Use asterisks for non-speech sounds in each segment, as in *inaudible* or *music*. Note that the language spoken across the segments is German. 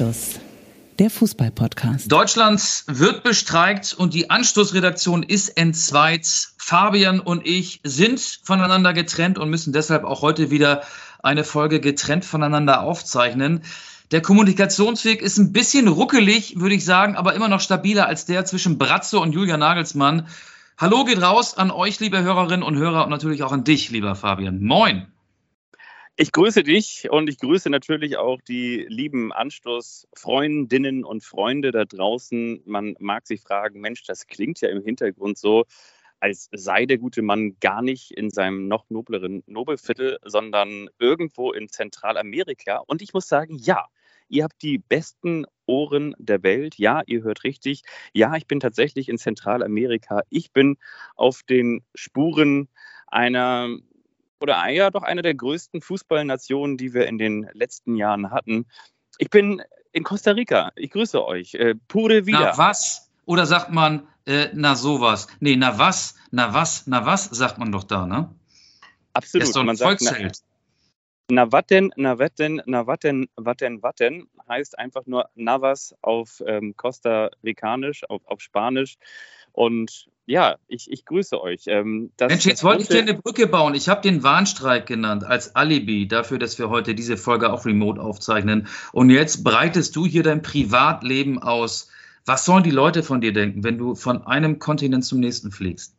Anstoß, der Fußball-Podcast. Deutschland wird bestreikt und die Anstoßredaktion ist entzweit. Fabian und ich sind voneinander getrennt und müssen deshalb auch heute wieder eine Folge getrennt voneinander aufzeichnen. Der Kommunikationsweg ist ein bisschen ruckelig, würde ich sagen, aber immer noch stabiler als der zwischen Bratze und Julia Nagelsmann. Hallo geht raus an euch, liebe Hörerinnen und Hörer, und natürlich auch an dich, lieber Fabian. Moin. Ich grüße dich und ich grüße natürlich auch die lieben Anstoßfreundinnen und Freunde da draußen. Man mag sich fragen, Mensch, das klingt ja im Hintergrund so, als sei der gute Mann gar nicht in seinem noch nobleren Nobelviertel, sondern irgendwo in Zentralamerika. Und ich muss sagen, ja, ihr habt die besten Ohren der Welt. Ja, ihr hört richtig. Ja, ich bin tatsächlich in Zentralamerika. Ich bin auf den Spuren einer oder ja doch eine der größten Fußballnationen, die wir in den letzten Jahren hatten. Ich bin in Costa Rica. Ich grüße euch. Äh, pure wieder. Na was? Oder sagt man, äh, na sowas? Nee, na was? Na was? Na was? Sagt man doch da, ne? Absolut. ist doch ein man Volksheld. Sagt, na, na watten, na watten, na watten, watten, watten heißt einfach nur Navas auf ähm, Costa Ricanisch, auf, auf Spanisch. Und ja, ich, ich grüße euch. Ähm, das, Mensch, jetzt wollte ich dir eine Brücke bauen. Ich habe den Warnstreik genannt als Alibi dafür, dass wir heute diese Folge auch remote aufzeichnen. Und jetzt breitest du hier dein Privatleben aus. Was sollen die Leute von dir denken, wenn du von einem Kontinent zum nächsten fliegst?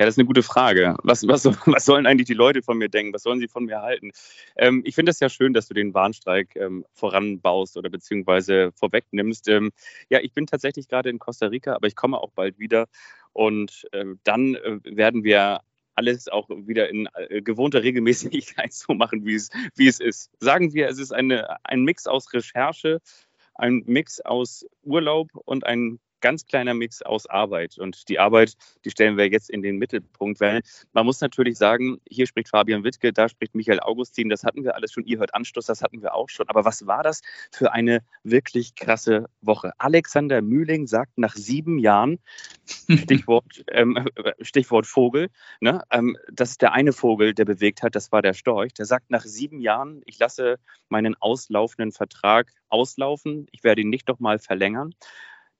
Ja, das ist eine gute Frage. Was, was, *laughs* was sollen eigentlich die Leute von mir denken? Was sollen sie von mir halten? Ähm, ich finde es ja schön, dass du den Warnstreik ähm, voranbaust oder beziehungsweise vorwegnimmst. Ähm, ja, ich bin tatsächlich gerade in Costa Rica, aber ich komme auch bald wieder. Und äh, dann äh, werden wir alles auch wieder in äh, gewohnter Regelmäßigkeit *laughs* so machen, wie es, wie es ist. Sagen wir, es ist eine, ein Mix aus Recherche, ein Mix aus Urlaub und ein ganz kleiner Mix aus Arbeit. Und die Arbeit, die stellen wir jetzt in den Mittelpunkt, weil man muss natürlich sagen, hier spricht Fabian Wittke, da spricht Michael Augustin, das hatten wir alles schon, ihr hört Anstoß, das hatten wir auch schon. Aber was war das für eine wirklich krasse Woche? Alexander Mühling sagt nach sieben Jahren, *laughs* Stichwort, ähm, Stichwort Vogel, ne, ähm, das ist der eine Vogel, der bewegt hat, das war der Storch, der sagt nach sieben Jahren, ich lasse meinen auslaufenden Vertrag auslaufen, ich werde ihn nicht nochmal verlängern.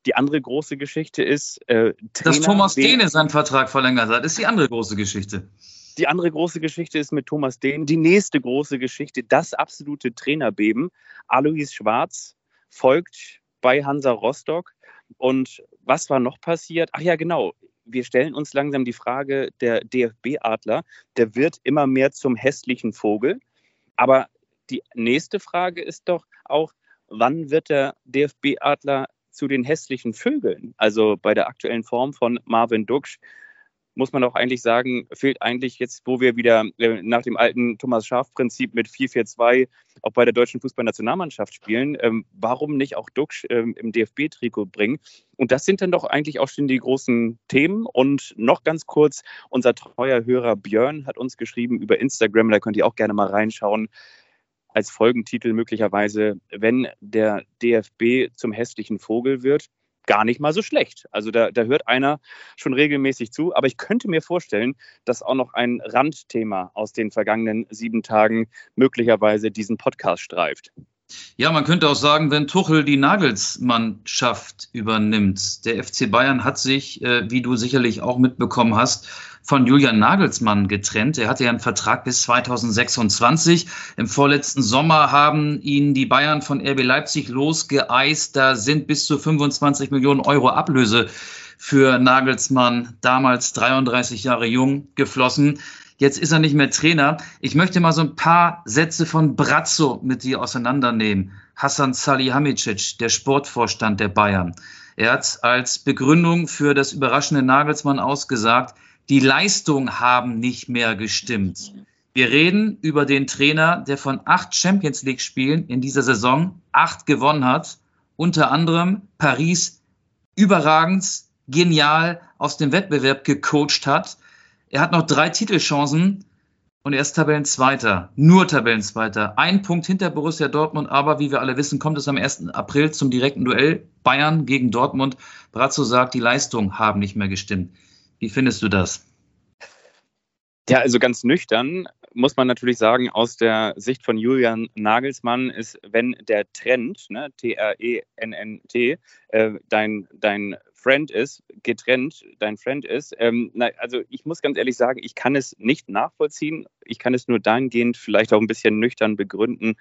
Die andere große Geschichte ist, äh, dass Thomas Dehne seinen Vertrag verlängert hat, ist die andere große Geschichte. Die andere große Geschichte ist mit Thomas Dehn. Die nächste große Geschichte, das absolute Trainerbeben. Alois Schwarz folgt bei Hansa Rostock. Und was war noch passiert? Ach ja, genau. Wir stellen uns langsam die Frage, der DFB-Adler, der wird immer mehr zum hässlichen Vogel. Aber die nächste Frage ist doch auch, wann wird der DFB-Adler zu den hässlichen Vögeln. Also bei der aktuellen Form von Marvin Duksch muss man auch eigentlich sagen, fehlt eigentlich jetzt, wo wir wieder äh, nach dem alten Thomas Schaf-Prinzip mit 4-4-2 auch bei der deutschen Fußballnationalmannschaft spielen, ähm, warum nicht auch Duxch ähm, im DFB-Trikot bringen? Und das sind dann doch eigentlich auch schon die großen Themen. Und noch ganz kurz, unser treuer Hörer Björn hat uns geschrieben über Instagram, da könnt ihr auch gerne mal reinschauen als Folgentitel möglicherweise, wenn der DFB zum hässlichen Vogel wird, gar nicht mal so schlecht. Also da, da hört einer schon regelmäßig zu. Aber ich könnte mir vorstellen, dass auch noch ein Randthema aus den vergangenen sieben Tagen möglicherweise diesen Podcast streift. Ja, man könnte auch sagen, wenn Tuchel die Nagelsmannschaft übernimmt. Der FC Bayern hat sich, äh, wie du sicherlich auch mitbekommen hast, von Julian Nagelsmann getrennt. Er hatte ja einen Vertrag bis 2026. Im vorletzten Sommer haben ihn die Bayern von RB Leipzig losgeeist. Da sind bis zu 25 Millionen Euro Ablöse für Nagelsmann, damals 33 Jahre jung, geflossen. Jetzt ist er nicht mehr Trainer. Ich möchte mal so ein paar Sätze von Brazzo mit dir auseinandernehmen. Hassan Salihamidzic, der Sportvorstand der Bayern. Er hat als Begründung für das überraschende Nagelsmann ausgesagt, die Leistung haben nicht mehr gestimmt. Wir reden über den Trainer, der von acht Champions League Spielen in dieser Saison acht gewonnen hat, unter anderem Paris überragend, genial aus dem Wettbewerb gecoacht hat. Er hat noch drei Titelchancen und er ist Tabellenzweiter, nur Tabellenzweiter. Ein Punkt hinter Borussia Dortmund, aber wie wir alle wissen, kommt es am 1. April zum direkten Duell Bayern gegen Dortmund. Brazzo sagt, die Leistungen haben nicht mehr gestimmt. Wie findest du das? Ja, also ganz nüchtern muss man natürlich sagen, aus der Sicht von Julian Nagelsmann ist, wenn der Trend, ne, T-R-E-N-N-T, äh, dein, dein Friend ist, getrennt dein Friend ist. Ähm, na, also ich muss ganz ehrlich sagen, ich kann es nicht nachvollziehen. Ich kann es nur dahingehend vielleicht auch ein bisschen nüchtern begründen.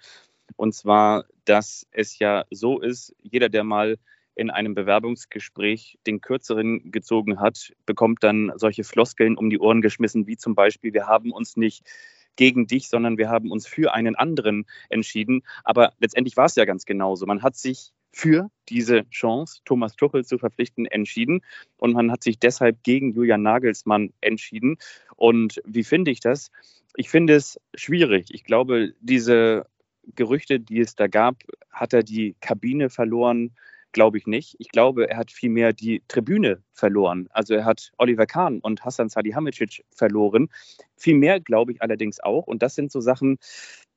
Und zwar, dass es ja so ist, jeder, der mal in einem Bewerbungsgespräch den Kürzeren gezogen hat, bekommt dann solche Floskeln um die Ohren geschmissen, wie zum Beispiel, wir haben uns nicht gegen dich, sondern wir haben uns für einen anderen entschieden. Aber letztendlich war es ja ganz genauso. Man hat sich für diese Chance, Thomas Tuchel zu verpflichten, entschieden. Und man hat sich deshalb gegen Julian Nagelsmann entschieden. Und wie finde ich das? Ich finde es schwierig. Ich glaube, diese Gerüchte, die es da gab, hat er die Kabine verloren, glaube ich nicht. Ich glaube, er hat vielmehr die Tribüne verloren. Also er hat Oliver Kahn und Hassan Salihamidzic verloren. Vielmehr glaube ich allerdings auch. Und das sind so Sachen,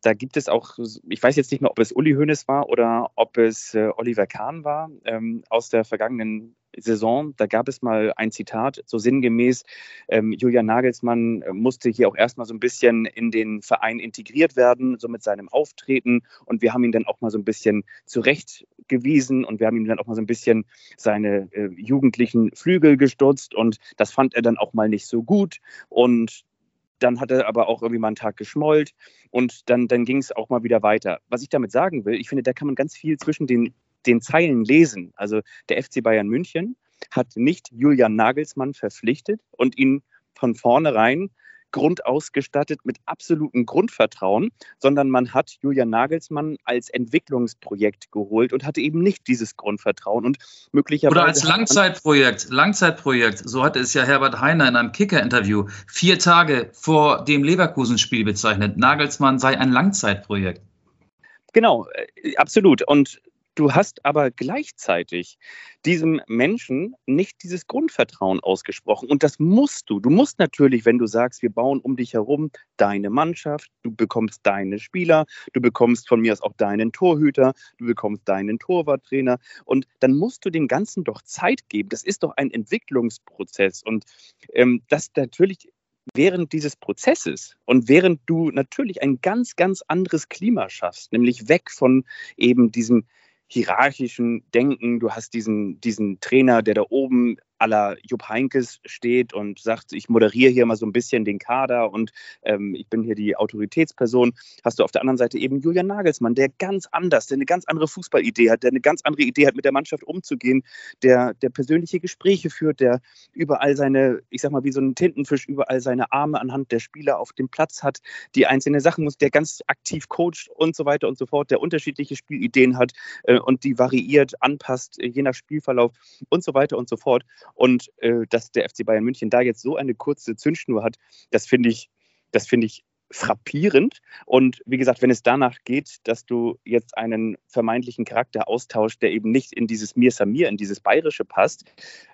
da gibt es auch, ich weiß jetzt nicht mehr, ob es Uli Hoeneß war oder ob es äh, Oliver Kahn war ähm, aus der vergangenen Saison. Da gab es mal ein Zitat, so sinngemäß, ähm, Julian Nagelsmann äh, musste hier auch erstmal so ein bisschen in den Verein integriert werden, so mit seinem Auftreten. Und wir haben ihn dann auch mal so ein bisschen zurechtgewiesen und wir haben ihm dann auch mal so ein bisschen seine äh, jugendlichen Flügel gestutzt. Und das fand er dann auch mal nicht so gut. Und dann hat er aber auch irgendwie mal einen Tag geschmollt und dann, dann ging es auch mal wieder weiter. Was ich damit sagen will, ich finde, da kann man ganz viel zwischen den, den Zeilen lesen. Also der FC Bayern München hat nicht Julian Nagelsmann verpflichtet und ihn von vornherein grundausgestattet mit absolutem Grundvertrauen, sondern man hat Julian Nagelsmann als Entwicklungsprojekt geholt und hatte eben nicht dieses Grundvertrauen und möglicherweise. Oder als Langzeitprojekt, Langzeitprojekt. So hatte es ja Herbert Heiner in einem Kicker-Interview vier Tage vor dem Leverkusen-Spiel bezeichnet. Nagelsmann sei ein Langzeitprojekt. Genau, äh, absolut. Und Du hast aber gleichzeitig diesem Menschen nicht dieses Grundvertrauen ausgesprochen. Und das musst du. Du musst natürlich, wenn du sagst, wir bauen um dich herum deine Mannschaft, du bekommst deine Spieler, du bekommst von mir aus auch deinen Torhüter, du bekommst deinen Torwarttrainer. Und dann musst du dem Ganzen doch Zeit geben. Das ist doch ein Entwicklungsprozess. Und ähm, das natürlich während dieses Prozesses und während du natürlich ein ganz, ganz anderes Klima schaffst, nämlich weg von eben diesem hierarchischen Denken. Du hast diesen, diesen Trainer, der da oben aller Jupp Heinkes steht und sagt, ich moderiere hier mal so ein bisschen den Kader und ähm, ich bin hier die Autoritätsperson, hast du auf der anderen Seite eben Julian Nagelsmann, der ganz anders, der eine ganz andere Fußballidee hat, der eine ganz andere Idee hat, mit der Mannschaft umzugehen, der, der persönliche Gespräche führt, der überall seine, ich sag mal, wie so ein Tintenfisch, überall seine Arme anhand der Spieler auf dem Platz hat, die einzelne Sachen muss, der ganz aktiv coacht und so weiter und so fort, der unterschiedliche Spielideen hat äh, und die variiert, anpasst, je nach Spielverlauf und so weiter und so fort. Und äh, dass der FC Bayern München da jetzt so eine kurze Zündschnur hat, das finde ich, das finde ich frappierend. Und wie gesagt, wenn es danach geht, dass du jetzt einen vermeintlichen Charakter austauschst, der eben nicht in dieses Mir Samir, in dieses Bayerische passt,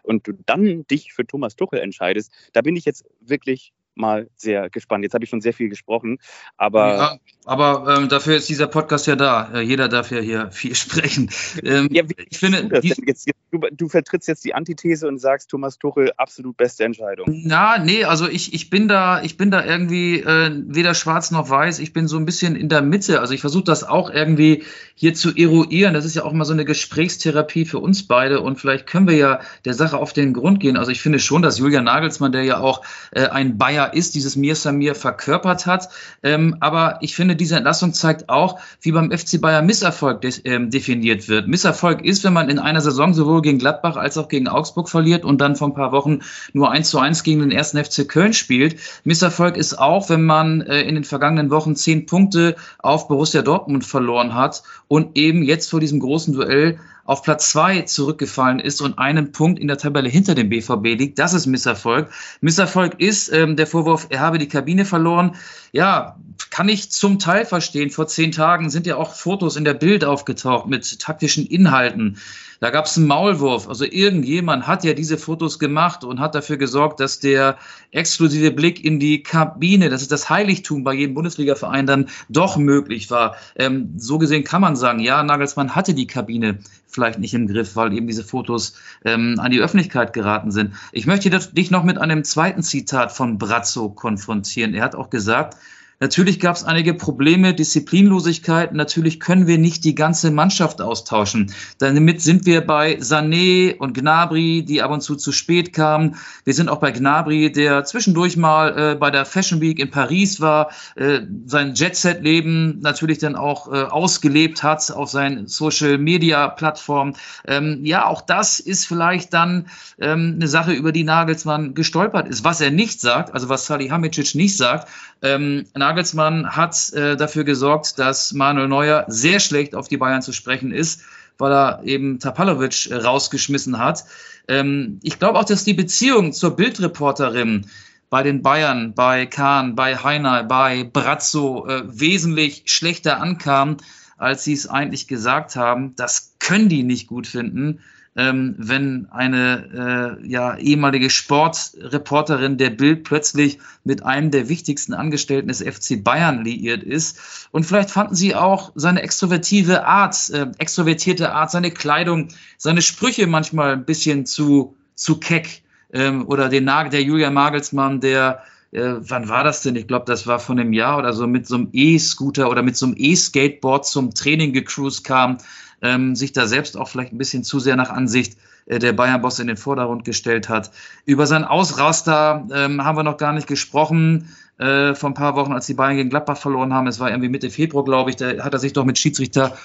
und du dann dich für Thomas Tuchel entscheidest, da bin ich jetzt wirklich mal sehr gespannt. Jetzt habe ich schon sehr viel gesprochen, aber. Ja, aber ähm, dafür ist dieser Podcast ja da. Äh, jeder darf ja hier viel *laughs* sprechen. Ähm, ja, ich finde. Jetzt, jetzt, du, du, vertrittst jetzt die Antithese und sagst, Thomas Tuchel, absolut beste Entscheidung. Na, nee, also ich, ich bin da, ich bin da irgendwie äh, weder schwarz noch weiß. Ich bin so ein bisschen in der Mitte. Also ich versuche das auch irgendwie hier zu eruieren. Das ist ja auch mal so eine Gesprächstherapie für uns beide und vielleicht können wir ja der Sache auf den Grund gehen. Also ich finde schon, dass Julian Nagelsmann, der ja auch äh, ein Bayer ist, dieses Mir Samir verkörpert hat. Ähm, aber ich finde, diese Entlassung zeigt auch, wie beim FC Bayern Misserfolg de ähm, definiert wird. Misserfolg ist, wenn man in einer Saison sowohl gegen Gladbach als auch gegen Augsburg verliert und dann vor ein paar Wochen nur 1 zu 1 gegen den ersten FC Köln spielt. Misserfolg ist auch, wenn man äh, in den vergangenen Wochen zehn Punkte auf Borussia Dortmund verloren hat und eben jetzt vor diesem großen Duell auf Platz zwei zurückgefallen ist und einen Punkt in der Tabelle hinter dem BVB liegt. Das ist Misserfolg. Misserfolg ist ähm, der Vorwurf, er habe die Kabine verloren. Ja, kann ich zum Teil verstehen. Vor zehn Tagen sind ja auch Fotos in der Bild aufgetaucht mit taktischen Inhalten. Da gab es einen Maulwurf. Also irgendjemand hat ja diese Fotos gemacht und hat dafür gesorgt, dass der exklusive Blick in die Kabine, das ist das Heiligtum bei jedem Bundesligaverein, dann doch möglich war. Ähm, so gesehen kann man sagen, ja, Nagelsmann hatte die Kabine vielleicht nicht im Griff, weil eben diese Fotos ähm, an die Öffentlichkeit geraten sind. Ich möchte dich noch mit einem zweiten Zitat von Brazzo konfrontieren. Er hat auch gesagt, Natürlich gab es einige Probleme, Disziplinlosigkeit. Natürlich können wir nicht die ganze Mannschaft austauschen. Damit sind wir bei Sané und Gnabry, die ab und zu zu spät kamen. Wir sind auch bei Gnabry, der zwischendurch mal äh, bei der Fashion Week in Paris war, äh, sein Jet-Set-Leben natürlich dann auch äh, ausgelebt hat auf seinen Social-Media-Plattformen. Ähm, ja, auch das ist vielleicht dann ähm, eine Sache, über die Nagelsmann gestolpert ist. Was er nicht sagt, also was Salihamidzic nicht sagt, ähm, Nagelsmann hat äh, dafür gesorgt, dass Manuel Neuer sehr schlecht auf die Bayern zu sprechen ist, weil er eben Tapalovic äh, rausgeschmissen hat. Ähm, ich glaube auch, dass die Beziehung zur Bildreporterin bei den Bayern, bei Kahn, bei Heiner, bei Brazzo äh, wesentlich schlechter ankam, als sie es eigentlich gesagt haben. Das können die nicht gut finden ähm, wenn eine äh, ja, ehemalige Sportreporterin der Bild plötzlich mit einem der wichtigsten Angestellten des FC Bayern liiert ist. Und vielleicht fanden sie auch seine extrovertive Art, äh, extrovertierte Art, seine Kleidung, seine Sprüche manchmal ein bisschen zu, zu keck. Ähm, oder den Nagel, der Julia Magelsmann, der äh, wann war das denn? Ich glaube, das war von einem Jahr oder so mit so einem E-Scooter oder mit so einem E-Skateboard zum Training gecruised kam ähm, sich da selbst auch vielleicht ein bisschen zu sehr nach Ansicht äh, der Bayern-Boss in den Vordergrund gestellt hat. Über sein Ausraster ähm, haben wir noch gar nicht gesprochen. Äh, vor ein paar Wochen, als die Bayern gegen Gladbach verloren haben, es war irgendwie Mitte Februar, glaube ich, da hat er sich doch mit Schiedsrichter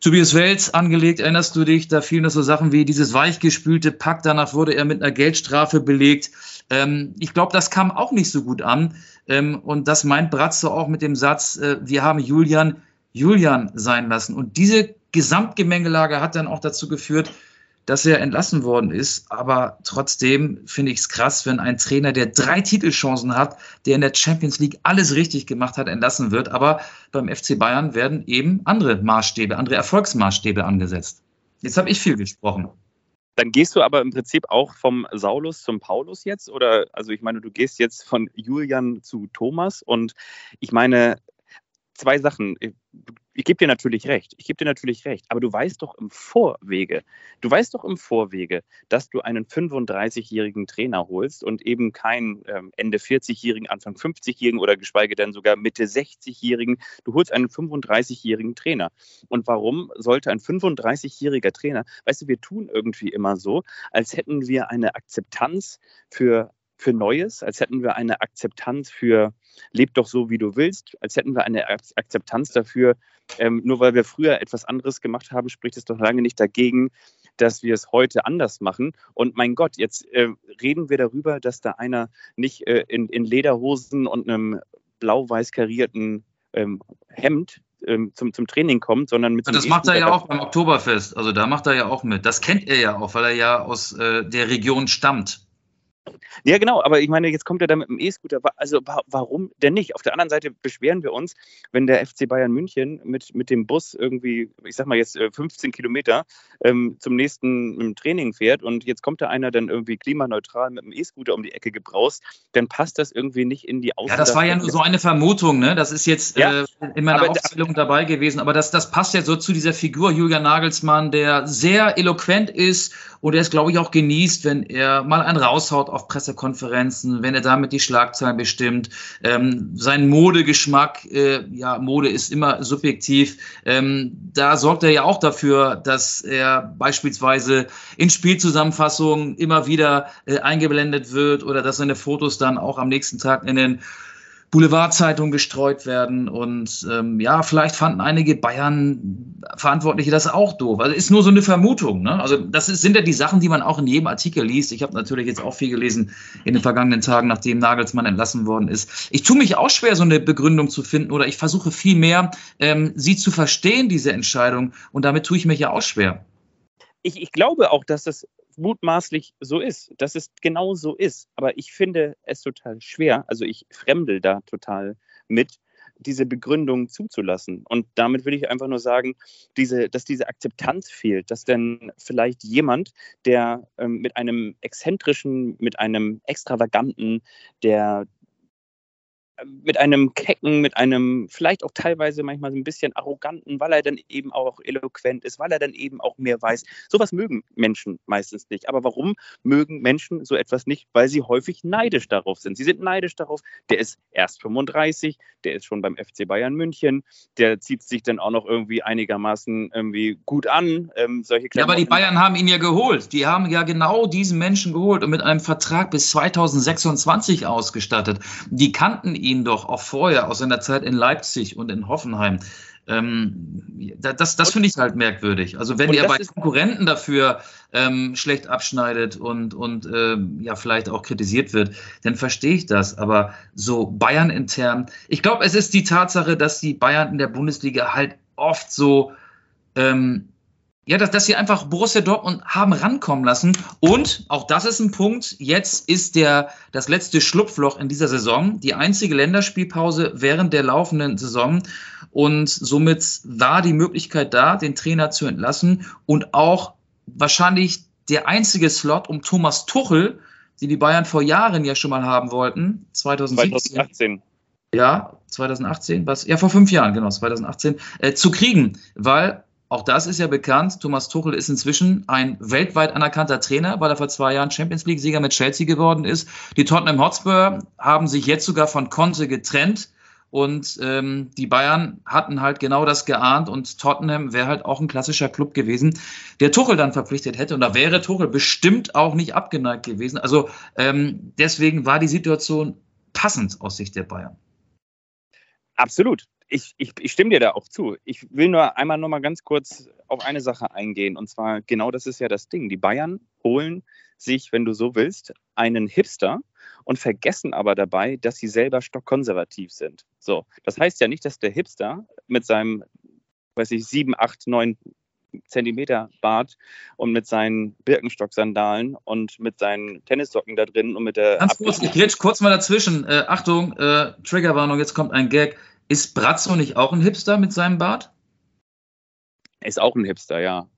Tobias Wels angelegt, erinnerst du dich? Da fielen so Sachen wie dieses weichgespülte Pack, danach wurde er mit einer Geldstrafe belegt. Ähm, ich glaube, das kam auch nicht so gut an. Ähm, und das meint Bratzo auch mit dem Satz, äh, wir haben Julian Julian sein lassen. Und diese Gesamtgemengelage hat dann auch dazu geführt, dass er entlassen worden ist. Aber trotzdem finde ich es krass, wenn ein Trainer, der drei Titelchancen hat, der in der Champions League alles richtig gemacht hat, entlassen wird. Aber beim FC Bayern werden eben andere Maßstäbe, andere Erfolgsmaßstäbe angesetzt. Jetzt habe ich viel gesprochen. Dann gehst du aber im Prinzip auch vom Saulus zum Paulus jetzt? Oder, also ich meine, du gehst jetzt von Julian zu Thomas und ich meine, zwei Sachen. Ich, gebe dir natürlich recht. Ich gebe dir natürlich recht. Aber du weißt doch im Vorwege, du weißt doch im Vorwege, dass du einen 35-jährigen Trainer holst und eben keinen ähm, Ende 40-jährigen, Anfang 50-jährigen oder geschweige denn sogar Mitte 60-jährigen. Du holst einen 35-jährigen Trainer. Und warum sollte ein 35-jähriger Trainer, weißt du, wir tun irgendwie immer so, als hätten wir eine Akzeptanz für für Neues, als hätten wir eine Akzeptanz für leb doch so, wie du willst, als hätten wir eine Akzeptanz dafür, ähm, nur weil wir früher etwas anderes gemacht haben, spricht es doch lange nicht dagegen, dass wir es heute anders machen. Und mein Gott, jetzt äh, reden wir darüber, dass da einer nicht äh, in, in, Lederhosen und einem blau-weiß karierten ähm, Hemd ähm, zum, zum Training kommt, sondern mit. So das macht er ja auch beim Oktoberfest. Also da macht er ja auch mit. Das kennt er ja auch, weil er ja aus äh, der Region stammt. Ja, genau, aber ich meine, jetzt kommt er da mit dem E-Scooter. Also warum denn nicht? Auf der anderen Seite beschweren wir uns, wenn der FC Bayern München mit, mit dem Bus irgendwie, ich sag mal jetzt 15 äh, Kilometer ähm, zum nächsten ähm, Training fährt und jetzt kommt da einer dann irgendwie klimaneutral mit dem E-Scooter um die Ecke gebraust, dann passt das irgendwie nicht in die Ausstellung. Ja, das war ja nur so eine Vermutung, ne? Das ist jetzt ja, äh, in meiner aber, Aufzählung dabei gewesen, aber das, das passt ja so zu dieser Figur Julian Nagelsmann, der sehr eloquent ist und er es, glaube ich, auch genießt, wenn er mal einen raushaut auf Pressekonferenzen, wenn er damit die Schlagzeilen bestimmt. Ähm, sein Modegeschmack, äh, ja, Mode ist immer subjektiv. Ähm, da sorgt er ja auch dafür, dass er beispielsweise in Spielzusammenfassungen immer wieder äh, eingeblendet wird oder dass seine Fotos dann auch am nächsten Tag in den Boulevardzeitungen gestreut werden. Und ähm, ja, vielleicht fanden einige Bayern-Verantwortliche das auch doof. Also ist nur so eine Vermutung. Ne? Also das ist, sind ja die Sachen, die man auch in jedem Artikel liest. Ich habe natürlich jetzt auch viel gelesen in den vergangenen Tagen, nachdem Nagelsmann entlassen worden ist. Ich tue mich auch schwer, so eine Begründung zu finden oder ich versuche viel mehr, ähm, sie zu verstehen, diese Entscheidung. Und damit tue ich mich ja auch schwer. Ich, ich glaube auch, dass das mutmaßlich so ist, dass es genau so ist. Aber ich finde es total schwer, also ich fremdel da total mit, diese Begründung zuzulassen. Und damit will ich einfach nur sagen, diese, dass diese Akzeptanz fehlt, dass denn vielleicht jemand, der ähm, mit einem exzentrischen, mit einem extravaganten, der mit einem kecken, mit einem vielleicht auch teilweise manchmal so ein bisschen arroganten, weil er dann eben auch eloquent ist, weil er dann eben auch mehr weiß. Sowas mögen Menschen meistens nicht. Aber warum mögen Menschen so etwas nicht? Weil sie häufig neidisch darauf sind. Sie sind neidisch darauf, der ist erst 35, der ist schon beim FC Bayern München, der zieht sich dann auch noch irgendwie einigermaßen irgendwie gut an. Ähm, solche ja, aber die Bayern haben ihn ja geholt. Die haben ja genau diesen Menschen geholt und mit einem Vertrag bis 2026 ausgestattet. Die kannten ihn ihn doch auch vorher aus seiner Zeit in Leipzig und in Hoffenheim. Ähm, das das finde ich halt merkwürdig. Also wenn er bei Konkurrenten dafür ähm, schlecht abschneidet und, und äh, ja vielleicht auch kritisiert wird, dann verstehe ich das. Aber so Bayern intern, ich glaube, es ist die Tatsache, dass die Bayern in der Bundesliga halt oft so ähm, ja, dass, dass sie einfach Borussia Dortmund haben rankommen lassen. Und auch das ist ein Punkt. Jetzt ist der, das letzte Schlupfloch in dieser Saison, die einzige Länderspielpause während der laufenden Saison. Und somit war die Möglichkeit da, den Trainer zu entlassen und auch wahrscheinlich der einzige Slot, um Thomas Tuchel, die die Bayern vor Jahren ja schon mal haben wollten, 2017. 2018. Ja, 2018, was, ja, vor fünf Jahren, genau, 2018, äh, zu kriegen, weil auch das ist ja bekannt. Thomas Tuchel ist inzwischen ein weltweit anerkannter Trainer, weil er vor zwei Jahren Champions League-Sieger mit Chelsea geworden ist. Die Tottenham Hotspur haben sich jetzt sogar von Conte getrennt. Und ähm, die Bayern hatten halt genau das geahnt und Tottenham wäre halt auch ein klassischer Club gewesen, der Tuchel dann verpflichtet hätte. Und da wäre Tuchel bestimmt auch nicht abgeneigt gewesen. Also ähm, deswegen war die Situation passend aus Sicht der Bayern. Absolut ich, ich, ich stimme dir da auch zu. Ich will nur einmal noch mal ganz kurz auf eine Sache eingehen. Und zwar, genau das ist ja das Ding. Die Bayern holen sich, wenn du so willst, einen Hipster und vergessen aber dabei, dass sie selber stockkonservativ sind. So, das heißt ja nicht, dass der Hipster mit seinem, weiß ich, sieben, acht, neun Zentimeter Bart und mit seinen Birkenstock-Sandalen und mit seinen Tennissocken da drin und mit der. Ganz kurz, ich grätsch kurz mal dazwischen. Äh, Achtung, äh, Triggerwarnung, jetzt kommt ein Gag. Ist Brazzo nicht auch ein Hipster mit seinem Bart? Er ist auch ein Hipster, ja.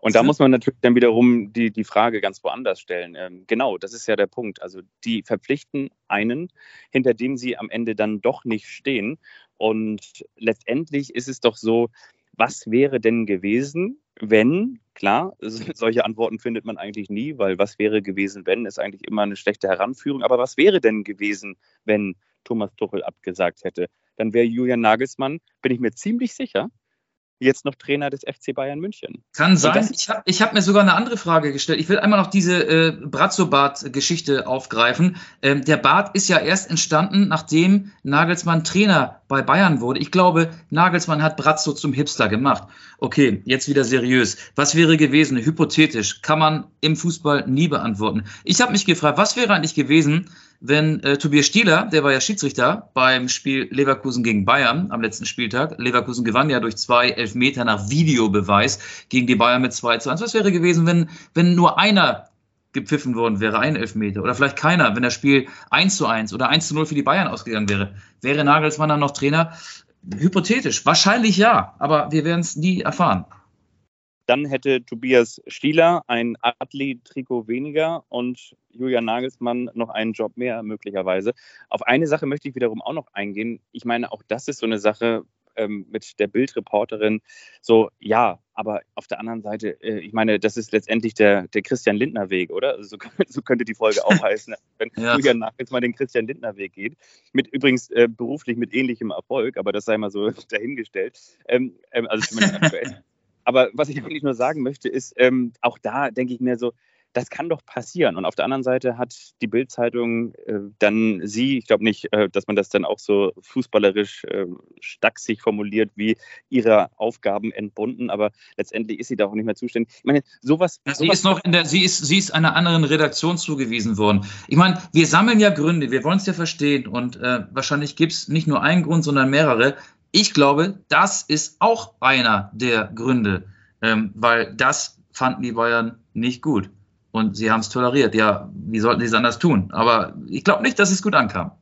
Und da muss man natürlich dann wiederum die, die Frage ganz woanders stellen. Ähm, genau, das ist ja der Punkt. Also die verpflichten einen, hinter dem sie am Ende dann doch nicht stehen. Und letztendlich ist es doch so, was wäre denn gewesen, wenn, klar, *laughs* solche Antworten findet man eigentlich nie, weil was wäre gewesen, wenn, ist eigentlich immer eine schlechte Heranführung. Aber was wäre denn gewesen, wenn Thomas Tuchel abgesagt hätte? Dann wäre Julian Nagelsmann, bin ich mir ziemlich sicher, jetzt noch Trainer des FC Bayern München. Kann sein. Ich habe ich hab mir sogar eine andere Frage gestellt. Ich will einmal noch diese äh, Brazzo-Bart-Geschichte aufgreifen. Ähm, der Bart ist ja erst entstanden, nachdem Nagelsmann Trainer bei Bayern wurde. Ich glaube, Nagelsmann hat Brazzo zum Hipster gemacht. Okay, jetzt wieder seriös. Was wäre gewesen, hypothetisch, kann man im Fußball nie beantworten. Ich habe mich gefragt, was wäre eigentlich gewesen, wenn äh, Tobias Stieler, der war ja Schiedsrichter beim Spiel Leverkusen gegen Bayern am letzten Spieltag. Leverkusen gewann ja durch zwei Elfmeter nach Videobeweis gegen die Bayern mit 2 zu 1. Was wäre gewesen, wenn, wenn nur einer gepfiffen worden wäre, ein Elfmeter? Oder vielleicht keiner, wenn das Spiel 1 zu 1 oder 1 zu 0 für die Bayern ausgegangen wäre. Wäre Nagelsmann dann noch Trainer? Hypothetisch, wahrscheinlich ja, aber wir werden es nie erfahren. Dann hätte Tobias Stieler ein Atli-Trikot weniger und Julian Nagelsmann noch einen Job mehr möglicherweise. Auf eine Sache möchte ich wiederum auch noch eingehen. Ich meine, auch das ist so eine Sache ähm, mit der Bildreporterin. So, ja, aber auf der anderen Seite, äh, ich meine, das ist letztendlich der, der Christian Lindner Weg, oder? Also so, *laughs* so, könnte die Folge auch heißen, *laughs* wenn ja. Julian Nagelsmann den Christian Lindner Weg geht. Mit übrigens äh, beruflich mit ähnlichem Erfolg, aber das sei mal so *laughs* dahingestellt. Ähm, ähm, also zumindest aktuell. Aber was ich eigentlich nur sagen möchte, ist, ähm, auch da denke ich mir so, das kann doch passieren. Und auf der anderen Seite hat die Bildzeitung äh, dann sie, ich glaube nicht, äh, dass man das dann auch so fußballerisch äh, stachsig formuliert, wie ihre Aufgaben entbunden, aber letztendlich ist sie da auch nicht mehr zuständig. Ich meine, sowas. Ja, sie sowas ist noch in der, sie ist, sie ist einer anderen Redaktion zugewiesen worden. Ich meine, wir sammeln ja Gründe, wir wollen es ja verstehen und äh, wahrscheinlich gibt es nicht nur einen Grund, sondern mehrere, ich glaube, das ist auch einer der Gründe, ähm, weil das fanden die Bayern nicht gut. Und sie haben es toleriert. Ja, wie sollten sie es anders tun? Aber ich glaube nicht, dass es gut ankam.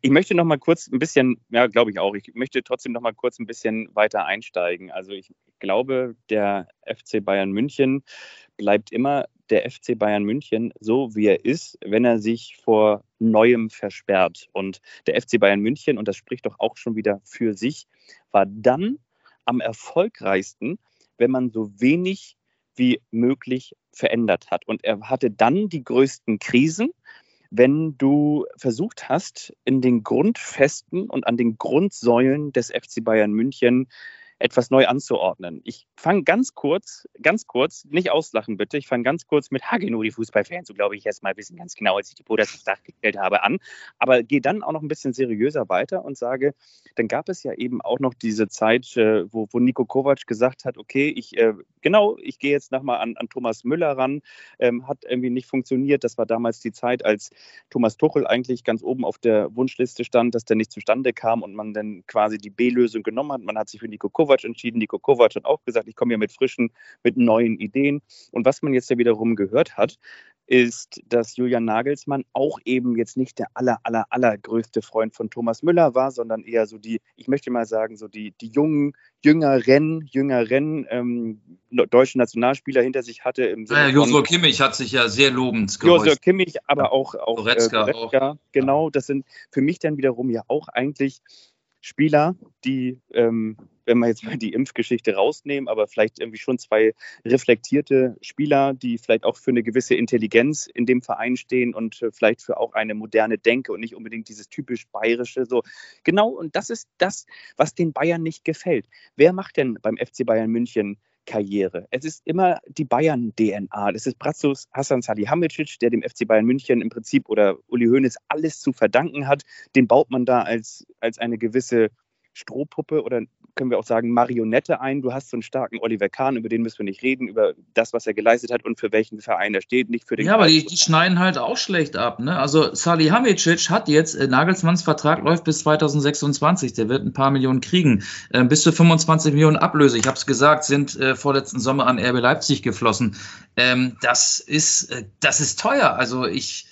Ich möchte noch mal kurz ein bisschen, ja, glaube ich auch, ich möchte trotzdem noch mal kurz ein bisschen weiter einsteigen. Also ich glaube, der FC Bayern München bleibt immer der FC Bayern München so, wie er ist, wenn er sich vor Neuem versperrt. Und der FC Bayern München, und das spricht doch auch schon wieder für sich, war dann am erfolgreichsten, wenn man so wenig wie möglich verändert hat. Und er hatte dann die größten Krisen, wenn du versucht hast, in den Grundfesten und an den Grundsäulen des FC Bayern München etwas neu anzuordnen. Ich fange ganz kurz, ganz kurz, nicht auslachen bitte, ich fange ganz kurz mit Hageno, die Fußballfans, so glaube ich erst mal wissen ganz genau, als ich die Poders aufs Dach gestellt habe, an. Aber gehe dann auch noch ein bisschen seriöser weiter und sage, dann gab es ja eben auch noch diese Zeit, äh, wo, wo Nico Kovac gesagt hat, okay, ich, äh, genau, ich gehe jetzt nochmal an, an Thomas Müller ran, ähm, hat irgendwie nicht funktioniert. Das war damals die Zeit, als Thomas Tuchel eigentlich ganz oben auf der Wunschliste stand, dass der nicht zustande kam und man dann quasi die B-Lösung genommen hat. Man hat sich für Nico Kovac Kovac entschieden. Nico Kovac hat auch gesagt, ich komme hier mit frischen, mit neuen Ideen. Und was man jetzt ja wiederum gehört hat, ist, dass Julian Nagelsmann auch eben jetzt nicht der aller, aller, allergrößte Freund von Thomas Müller war, sondern eher so die, ich möchte mal sagen, so die, die jungen, jüngeren, jüngeren ähm, deutschen Nationalspieler hinter sich hatte. Im ja, Josua Kimmich hat sich ja sehr lobend geäußert. Josua Kimmich, aber auch, auch Goretzka, äh, Goretzka auch. genau, das sind für mich dann wiederum ja auch eigentlich Spieler, die ähm, wenn wir jetzt mal die Impfgeschichte rausnehmen, aber vielleicht irgendwie schon zwei reflektierte Spieler, die vielleicht auch für eine gewisse Intelligenz in dem Verein stehen und äh, vielleicht für auch eine moderne Denke und nicht unbedingt dieses typisch bayerische. So genau, und das ist das, was den Bayern nicht gefällt. Wer macht denn beim FC Bayern München Karriere. Es ist immer die Bayern-DNA. Das ist Brazos Hassan Salihamidzic, der dem FC Bayern München im Prinzip oder Uli Hoeneß alles zu verdanken hat. Den baut man da als, als eine gewisse Strohpuppe oder können wir auch sagen Marionette ein. Du hast so einen starken Oliver Kahn, über den müssen wir nicht reden, über das, was er geleistet hat und für welchen Verein er steht, nicht für den. Ja, aber die, die, schneiden halt auch schlecht ab. Ne? Also Salihamidzic hat jetzt, äh, Nagelsmanns Vertrag läuft bis 2026, der wird ein paar Millionen kriegen. Äh, bis zu 25 Millionen Ablöse, ich habe es gesagt, sind äh, vorletzten Sommer an RB Leipzig geflossen. Ähm, das, ist, äh, das ist teuer. Also ich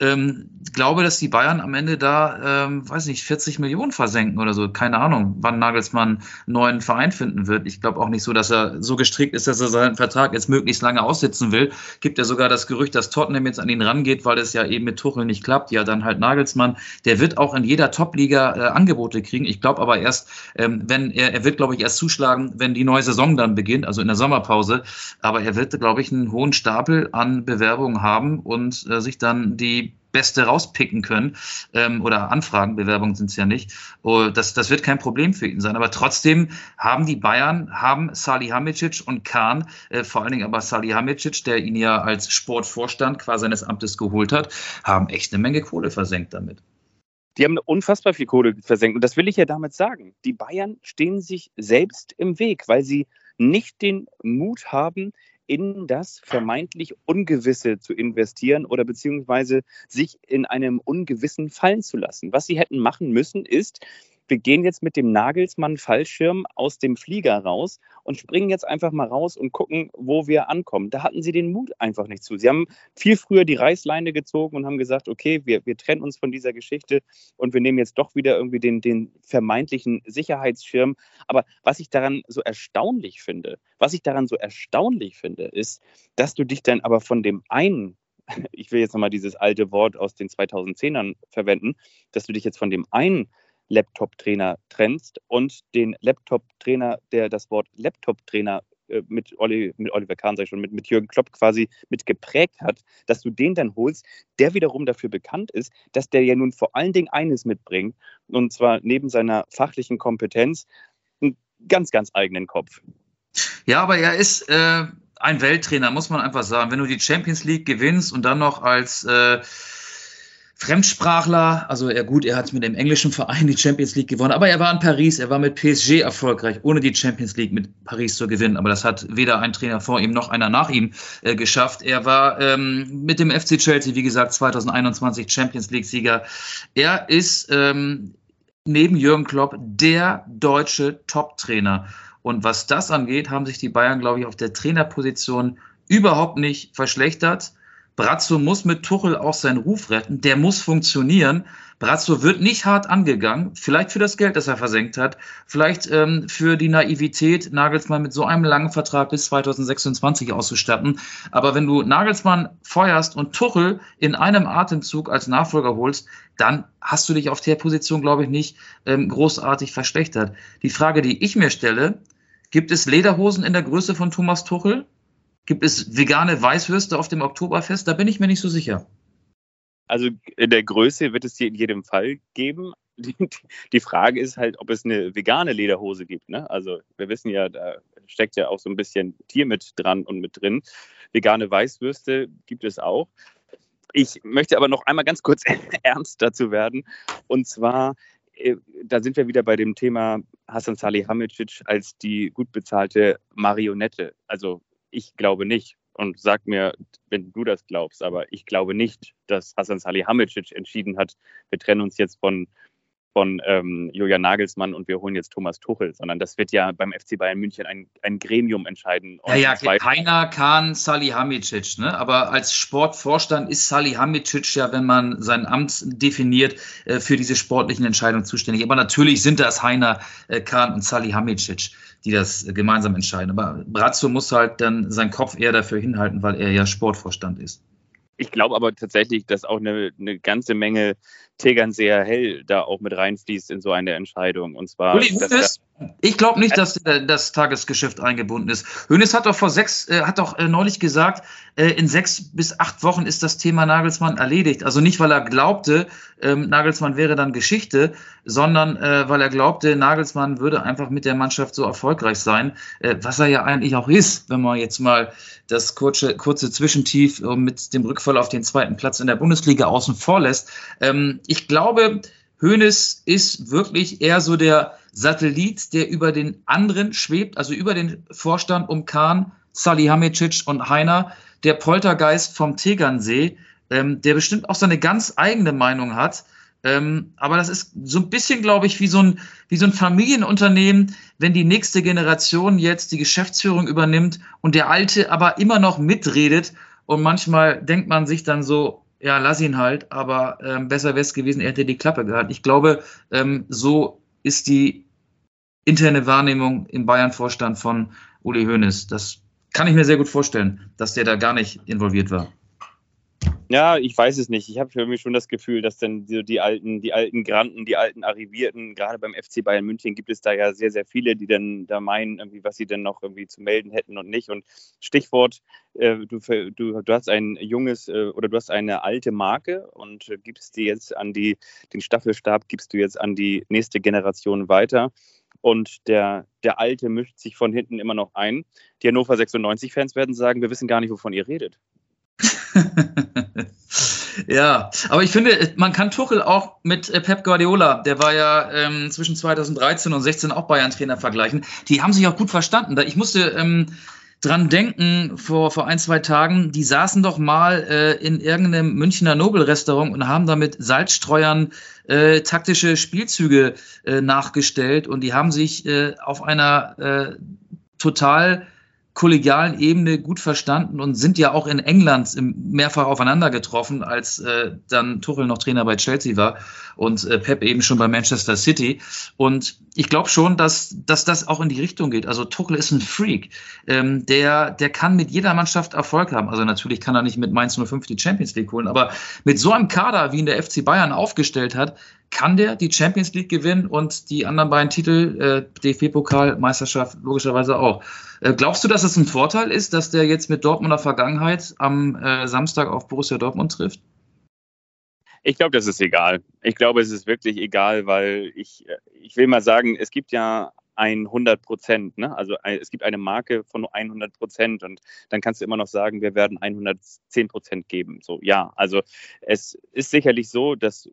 ähm, glaube, dass die Bayern am Ende da, ähm, weiß nicht, 40 Millionen versenken oder so. Keine Ahnung, wann Nagelsmann einen neuen Verein finden wird. Ich glaube auch nicht so, dass er so gestrickt ist, dass er seinen Vertrag jetzt möglichst lange aussitzen will. Gibt ja sogar das Gerücht, dass Tottenham jetzt an ihn rangeht, weil es ja eben mit Tuchel nicht klappt. Ja, dann halt Nagelsmann. Der wird auch in jeder Top-Liga äh, Angebote kriegen. Ich glaube aber erst, ähm, wenn er, er wird, glaube ich, erst zuschlagen, wenn die neue Saison dann beginnt, also in der Sommerpause. Aber er wird, glaube ich, einen hohen Stapel an Bewerbungen haben und äh, sich dann die Beste rauspicken können ähm, oder Anfragen, Bewerbungen sind es ja nicht. Oh, das, das wird kein Problem für ihn sein. Aber trotzdem haben die Bayern, haben Salihamidzic und Kahn, äh, vor allen Dingen aber Salihamidzic, der ihn ja als Sportvorstand quasi seines Amtes geholt hat, haben echt eine Menge Kohle versenkt damit. Die haben unfassbar viel Kohle versenkt. Und das will ich ja damit sagen. Die Bayern stehen sich selbst im Weg, weil sie nicht den Mut haben, in das vermeintlich Ungewisse zu investieren oder beziehungsweise sich in einem Ungewissen fallen zu lassen. Was sie hätten machen müssen, ist, wir gehen jetzt mit dem Nagelsmann-Fallschirm aus dem Flieger raus und springen jetzt einfach mal raus und gucken, wo wir ankommen. Da hatten sie den Mut einfach nicht zu. Sie haben viel früher die Reißleine gezogen und haben gesagt, okay, wir, wir trennen uns von dieser Geschichte und wir nehmen jetzt doch wieder irgendwie den, den vermeintlichen Sicherheitsschirm. Aber was ich daran so erstaunlich finde, was ich daran so erstaunlich finde, ist, dass du dich dann aber von dem einen *laughs* ich will jetzt nochmal dieses alte Wort aus den 2010ern verwenden, dass du dich jetzt von dem einen Laptop-Trainer trennst und den Laptop-Trainer, der das Wort Laptop-Trainer äh, mit, Olli, mit Oliver Kahn, sag ich schon, mit, mit Jürgen Klopp quasi mit geprägt hat, dass du den dann holst, der wiederum dafür bekannt ist, dass der ja nun vor allen Dingen eines mitbringt, und zwar neben seiner fachlichen Kompetenz einen ganz, ganz eigenen Kopf. Ja, aber er ist äh, ein Welttrainer, muss man einfach sagen. Wenn du die Champions League gewinnst und dann noch als äh, Fremdsprachler, also er gut, er hat mit dem englischen Verein die Champions League gewonnen, aber er war in Paris, er war mit PSG erfolgreich, ohne die Champions League mit Paris zu gewinnen. Aber das hat weder ein Trainer vor ihm noch einer nach ihm äh, geschafft. Er war ähm, mit dem FC Chelsea, wie gesagt, 2021 Champions League-Sieger. Er ist ähm, neben Jürgen Klopp der deutsche Top-Trainer. Und was das angeht, haben sich die Bayern, glaube ich, auf der Trainerposition überhaupt nicht verschlechtert Brazzo muss mit Tuchel auch seinen Ruf retten. Der muss funktionieren. Brazzo wird nicht hart angegangen. Vielleicht für das Geld, das er versenkt hat. Vielleicht ähm, für die Naivität, Nagelsmann mit so einem langen Vertrag bis 2026 auszustatten. Aber wenn du Nagelsmann feuerst und Tuchel in einem Atemzug als Nachfolger holst, dann hast du dich auf der Position, glaube ich, nicht ähm, großartig verschlechtert. Die Frage, die ich mir stelle, gibt es Lederhosen in der Größe von Thomas Tuchel? Gibt es vegane Weißwürste auf dem Oktoberfest? Da bin ich mir nicht so sicher. Also in der Größe wird es die in jedem Fall geben. Die, *laughs* die Frage ist halt, ob es eine vegane Lederhose gibt. Ne? Also wir wissen ja, da steckt ja auch so ein bisschen Tier mit dran und mit drin. Vegane Weißwürste gibt es auch. Ich möchte aber noch einmal ganz kurz *laughs* ernst dazu werden. Und zwar, äh, da sind wir wieder bei dem Thema Hassan Salihamidzic als die gut bezahlte Marionette. Also ich glaube nicht. Und sag mir, wenn du das glaubst, aber ich glaube nicht, dass Hassan Salihamidzic entschieden hat, wir trennen uns jetzt von von ähm, Julian Nagelsmann und wir holen jetzt Thomas Tuchel, sondern das wird ja beim FC Bayern München ein, ein Gremium entscheiden. Ja, ja, keiner kann Salihamidzic, ne? aber als Sportvorstand ist Salihamidzic ja, wenn man sein Amt definiert, äh, für diese sportlichen Entscheidungen zuständig. Aber natürlich sind das Heiner, äh, Kahn und Salihamidzic, die das äh, gemeinsam entscheiden. Aber Brazzo muss halt dann seinen Kopf eher dafür hinhalten, weil er ja Sportvorstand ist. Ich glaube aber tatsächlich, dass auch eine, eine ganze Menge Tegernseer Hell da auch mit reinfließt in so eine Entscheidung. Und zwar. Uli Hoeneß, ich glaube nicht, dass das Tagesgeschäft eingebunden ist. Hönes hat doch vor sechs, äh, hat doch äh, neulich gesagt, äh, in sechs bis acht Wochen ist das Thema Nagelsmann erledigt. Also nicht, weil er glaubte, ähm, Nagelsmann wäre dann Geschichte, sondern äh, weil er glaubte, Nagelsmann würde einfach mit der Mannschaft so erfolgreich sein, äh, was er ja eigentlich auch ist, wenn man jetzt mal das kurze, kurze Zwischentief äh, mit dem Rückfall auf den zweiten Platz in der Bundesliga außen vor lässt. Ähm, ich glaube, Hoeneß ist wirklich eher so der Satellit, der über den anderen schwebt, also über den Vorstand um Kahn, Salihamidzic und Heiner, der Poltergeist vom Tegernsee, ähm, der bestimmt auch seine ganz eigene Meinung hat. Ähm, aber das ist so ein bisschen, glaube ich, wie so, ein, wie so ein Familienunternehmen, wenn die nächste Generation jetzt die Geschäftsführung übernimmt und der Alte aber immer noch mitredet. Und manchmal denkt man sich dann so, ja, lass ihn halt, aber ähm, besser wäre es gewesen, er hätte die Klappe gehabt. Ich glaube, ähm, so ist die interne Wahrnehmung im Bayern-Vorstand von Uli Hoeneß. Das kann ich mir sehr gut vorstellen, dass der da gar nicht involviert war. Ja, ich weiß es nicht. Ich habe für mich schon das Gefühl, dass dann die, die, alten, die alten Granten, die alten Arrivierten, gerade beim FC Bayern München gibt es da ja sehr, sehr viele, die dann da meinen, irgendwie, was sie denn noch irgendwie zu melden hätten und nicht. Und Stichwort, äh, du, du, du hast ein junges äh, oder du hast eine alte Marke und äh, gibst die jetzt an die, den Staffelstab gibst du jetzt an die nächste Generation weiter und der, der Alte mischt sich von hinten immer noch ein. Die Hannover 96-Fans werden sagen, wir wissen gar nicht, wovon ihr redet. *laughs* ja, aber ich finde, man kann Tuchel auch mit äh, Pep Guardiola, der war ja ähm, zwischen 2013 und 16 auch Bayern-Trainer vergleichen. Die haben sich auch gut verstanden. Ich musste ähm, dran denken vor, vor ein, zwei Tagen, die saßen doch mal äh, in irgendeinem Münchner Nobelrestaurant und haben da mit Salzstreuern äh, taktische Spielzüge äh, nachgestellt und die haben sich äh, auf einer äh, total kollegialen Ebene gut verstanden und sind ja auch in England mehrfach aufeinander getroffen, als äh, dann Tuchel noch Trainer bei Chelsea war und äh, Pep eben schon bei Manchester City. Und ich glaube schon, dass, dass das auch in die Richtung geht. Also Tuchel ist ein Freak. Ähm, der, der kann mit jeder Mannschaft Erfolg haben. Also natürlich kann er nicht mit Mainz 05 die Champions League holen, aber mit so einem Kader, wie ihn der FC Bayern aufgestellt hat, kann der die Champions League gewinnen und die anderen beiden Titel, äh, DFB-Pokal, Meisterschaft logischerweise auch. Äh, glaubst du, dass es ein Vorteil ist, dass der jetzt mit Dortmunder Vergangenheit am äh, Samstag auf Borussia Dortmund trifft? Ich glaube, das ist egal. Ich glaube, es ist wirklich egal, weil ich, äh, ich will mal sagen, es gibt ja 100 Prozent. Ne? Also es gibt eine Marke von 100 Prozent und dann kannst du immer noch sagen, wir werden 110 Prozent geben. So, ja, also es ist sicherlich so, dass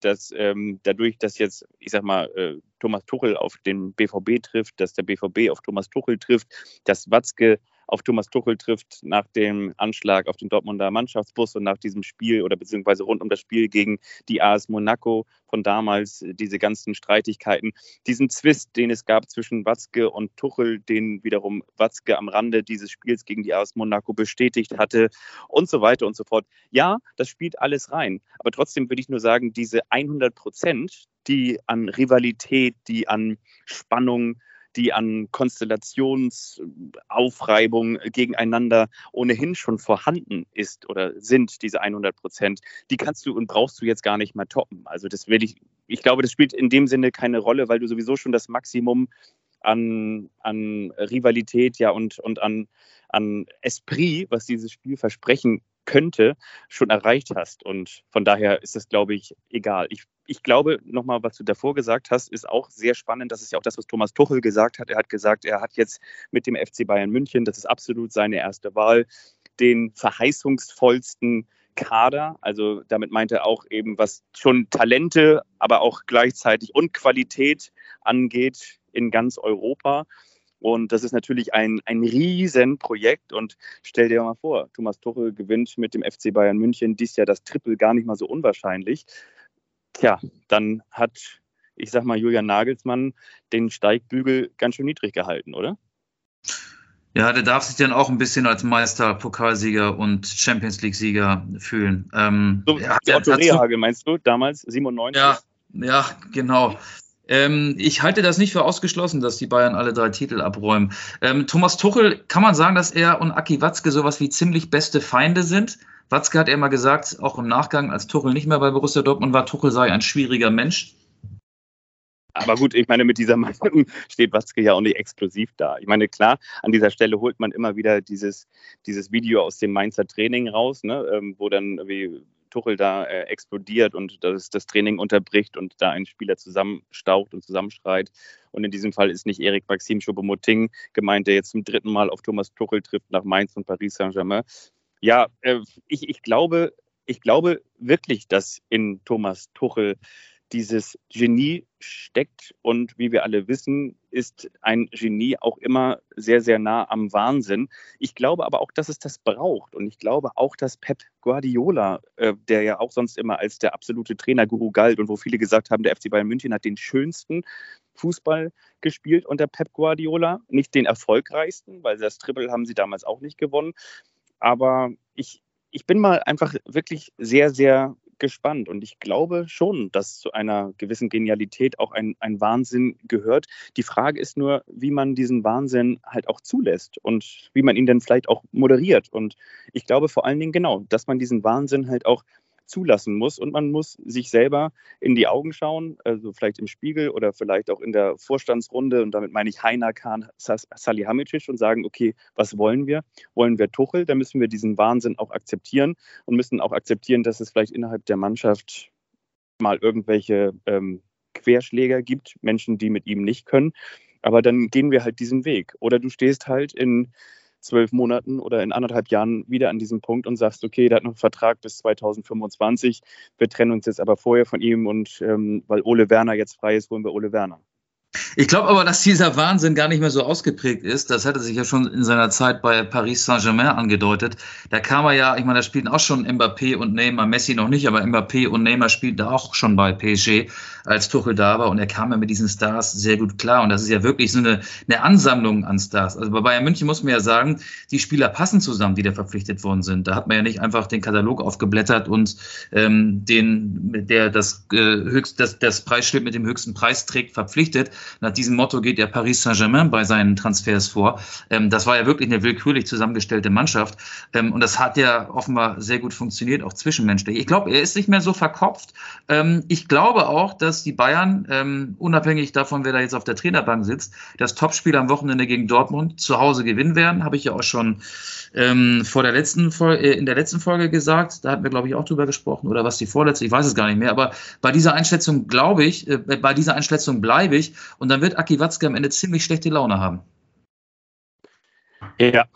dass ähm, dadurch, dass jetzt, ich sag mal, äh, Thomas Tuchel auf den BVB trifft, dass der BVB auf Thomas Tuchel trifft, dass Watzke auf Thomas Tuchel trifft nach dem Anschlag auf den Dortmunder Mannschaftsbus und nach diesem Spiel oder beziehungsweise rund um das Spiel gegen die AS Monaco von damals, diese ganzen Streitigkeiten, diesen Zwist, den es gab zwischen Watzke und Tuchel, den wiederum Watzke am Rande dieses Spiels gegen die AS Monaco bestätigt hatte und so weiter und so fort. Ja, das spielt alles rein. Aber trotzdem würde ich nur sagen, diese 100 Prozent, die an Rivalität, die an Spannung, die an Konstellationsaufreibung gegeneinander ohnehin schon vorhanden ist oder sind, diese 100 Prozent, die kannst du und brauchst du jetzt gar nicht mehr toppen. Also das werde ich, ich glaube, das spielt in dem Sinne keine Rolle, weil du sowieso schon das Maximum an, an Rivalität ja und, und an, an Esprit, was dieses Spiel versprechen könnte, schon erreicht hast. Und von daher ist das, glaube ich, egal. Ich, ich glaube, nochmal, was du davor gesagt hast, ist auch sehr spannend. Das ist ja auch das, was Thomas Tuchel gesagt hat. Er hat gesagt, er hat jetzt mit dem FC Bayern München, das ist absolut seine erste Wahl, den verheißungsvollsten Kader. Also damit meint er auch eben, was schon Talente, aber auch gleichzeitig und Qualität angeht in ganz Europa. Und das ist natürlich ein, ein Riesenprojekt. Und stell dir mal vor, Thomas Tuchel gewinnt mit dem FC Bayern München dies Jahr das Triple gar nicht mal so unwahrscheinlich. Tja, dann hat, ich sag mal, Julian Nagelsmann den Steigbügel ganz schön niedrig gehalten, oder? Ja, der darf sich dann auch ein bisschen als Meister, Pokalsieger und Champions League-Sieger fühlen. Ähm, so, ja, Otto Rehagel meinst du, damals 97? Ja, ja, genau. Ähm, ich halte das nicht für ausgeschlossen, dass die Bayern alle drei Titel abräumen. Ähm, Thomas Tuchel, kann man sagen, dass er und Aki Watzke sowas wie ziemlich beste Feinde sind? Watzke hat er mal gesagt, auch im Nachgang, als Tuchel nicht mehr bei Borussia Dortmund war, Tuchel sei ein schwieriger Mensch. Aber gut, ich meine, mit dieser Meinung steht Watzke ja auch nicht explosiv da. Ich meine, klar, an dieser Stelle holt man immer wieder dieses, dieses Video aus dem Mainzer Training raus, ne, ähm, wo dann wie Tuchel da äh, explodiert und das, das Training unterbricht und da ein Spieler zusammenstaucht und zusammenschreit. Und in diesem Fall ist nicht Erik Maxim Choupo-Moting gemeint, der jetzt zum dritten Mal auf Thomas Tuchel trifft nach Mainz und Paris Saint-Germain. Ja, äh, ich, ich, glaube, ich glaube wirklich, dass in Thomas Tuchel dieses Genie steckt. Und wie wir alle wissen, ist ein Genie auch immer sehr, sehr nah am Wahnsinn. Ich glaube aber auch, dass es das braucht. Und ich glaube auch, dass Pep Guardiola, äh, der ja auch sonst immer als der absolute Trainerguru galt und wo viele gesagt haben, der FC Bayern München hat den schönsten Fußball gespielt unter Pep Guardiola. Nicht den erfolgreichsten, weil das Triple haben sie damals auch nicht gewonnen. Aber ich, ich bin mal einfach wirklich sehr, sehr gespannt. Und ich glaube schon, dass zu einer gewissen Genialität auch ein, ein Wahnsinn gehört. Die Frage ist nur, wie man diesen Wahnsinn halt auch zulässt und wie man ihn dann vielleicht auch moderiert. Und ich glaube vor allen Dingen genau, dass man diesen Wahnsinn halt auch zulassen muss und man muss sich selber in die Augen schauen, also vielleicht im Spiegel oder vielleicht auch in der Vorstandsrunde und damit meine ich Heiner Kahn Salihamidzic und sagen, okay, was wollen wir? Wollen wir Tuchel? Dann müssen wir diesen Wahnsinn auch akzeptieren und müssen auch akzeptieren, dass es vielleicht innerhalb der Mannschaft mal irgendwelche ähm, Querschläger gibt, Menschen, die mit ihm nicht können. Aber dann gehen wir halt diesen Weg. Oder du stehst halt in zwölf Monaten oder in anderthalb Jahren wieder an diesem Punkt und sagst, okay, der hat noch einen Vertrag bis 2025, wir trennen uns jetzt aber vorher von ihm und ähm, weil Ole Werner jetzt frei ist, holen wir Ole Werner. Ich glaube aber, dass dieser Wahnsinn gar nicht mehr so ausgeprägt ist. Das hatte sich ja schon in seiner Zeit bei Paris Saint-Germain angedeutet. Da kam er ja, ich meine, da spielten auch schon Mbappé und Neymar, Messi noch nicht, aber Mbappé und Neymar spielten da auch schon bei PSG, als Tuchel da war. Und er kam ja mit diesen Stars sehr gut klar. Und das ist ja wirklich so eine, eine Ansammlung an Stars. Also bei Bayern München muss man ja sagen, die Spieler passen zusammen, die da verpflichtet worden sind. Da hat man ja nicht einfach den Katalog aufgeblättert und ähm, den, der das, äh, höchst, das, das Preisschild mit dem höchsten Preis trägt, verpflichtet nach diesem Motto geht ja Paris Saint-Germain bei seinen Transfers vor. Ähm, das war ja wirklich eine willkürlich zusammengestellte Mannschaft. Ähm, und das hat ja offenbar sehr gut funktioniert, auch zwischenmenschlich. Ich glaube, er ist nicht mehr so verkopft. Ähm, ich glaube auch, dass die Bayern, ähm, unabhängig davon, wer da jetzt auf der Trainerbank sitzt, das Topspiel am Wochenende gegen Dortmund zu Hause gewinnen werden. Habe ich ja auch schon ähm, vor der letzten Folge, äh, in der letzten Folge gesagt. Da hatten wir, glaube ich, auch drüber gesprochen. Oder was die vorletzte, ich weiß es gar nicht mehr. Aber bei dieser Einschätzung glaube ich, äh, bei dieser Einschätzung bleibe ich. Und dann wird Aki Watzke am Ende ziemlich schlechte Laune haben. Ja,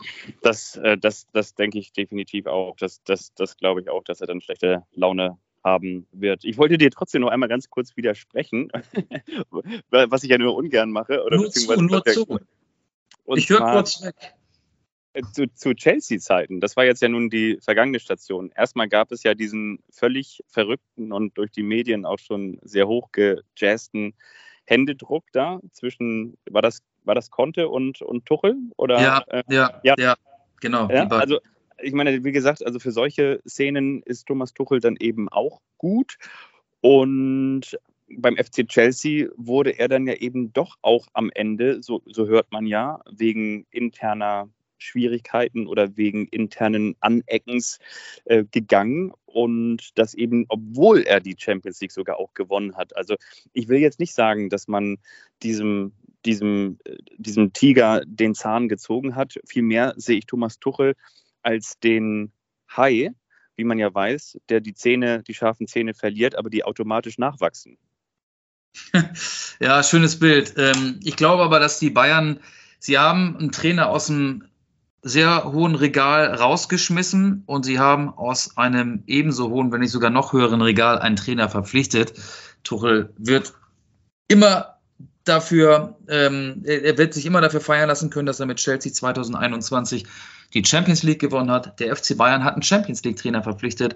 das, äh, das, das denke ich definitiv auch. Das, das, das glaube ich auch, dass er dann schlechte Laune haben wird. Ich wollte dir trotzdem noch einmal ganz kurz widersprechen, *laughs* was ich ja nur ungern mache. Oder nur zu, nur zu. ich höre kurz weg. Äh, zu, zu Chelsea-Zeiten, das war jetzt ja nun die vergangene Station. Erstmal gab es ja diesen völlig verrückten und durch die Medien auch schon sehr hoch gejazzten Händedruck da zwischen, war das, war das Conte und, und Tuchel? Oder, ja, äh, ja, ja, ja, genau. Ja, also ich meine, wie gesagt, also für solche Szenen ist Thomas Tuchel dann eben auch gut. Und beim FC Chelsea wurde er dann ja eben doch auch am Ende, so, so hört man ja, wegen interner Schwierigkeiten oder wegen internen Aneckens äh, gegangen und das eben, obwohl er die Champions League sogar auch gewonnen hat. Also ich will jetzt nicht sagen, dass man diesem, diesem, äh, diesem Tiger den Zahn gezogen hat. Vielmehr sehe ich Thomas Tuchel als den Hai, wie man ja weiß, der die Zähne, die scharfen Zähne verliert, aber die automatisch nachwachsen. *laughs* Ja, schönes Bild. Ähm, ich glaube aber, dass die Bayern, sie haben einen Trainer aus dem sehr hohen Regal rausgeschmissen und sie haben aus einem ebenso hohen, wenn nicht sogar noch höheren Regal einen Trainer verpflichtet. Tuchel wird immer dafür, ähm, er wird sich immer dafür feiern lassen können, dass er mit Chelsea 2021 die Champions League gewonnen hat. Der FC Bayern hat einen Champions League Trainer verpflichtet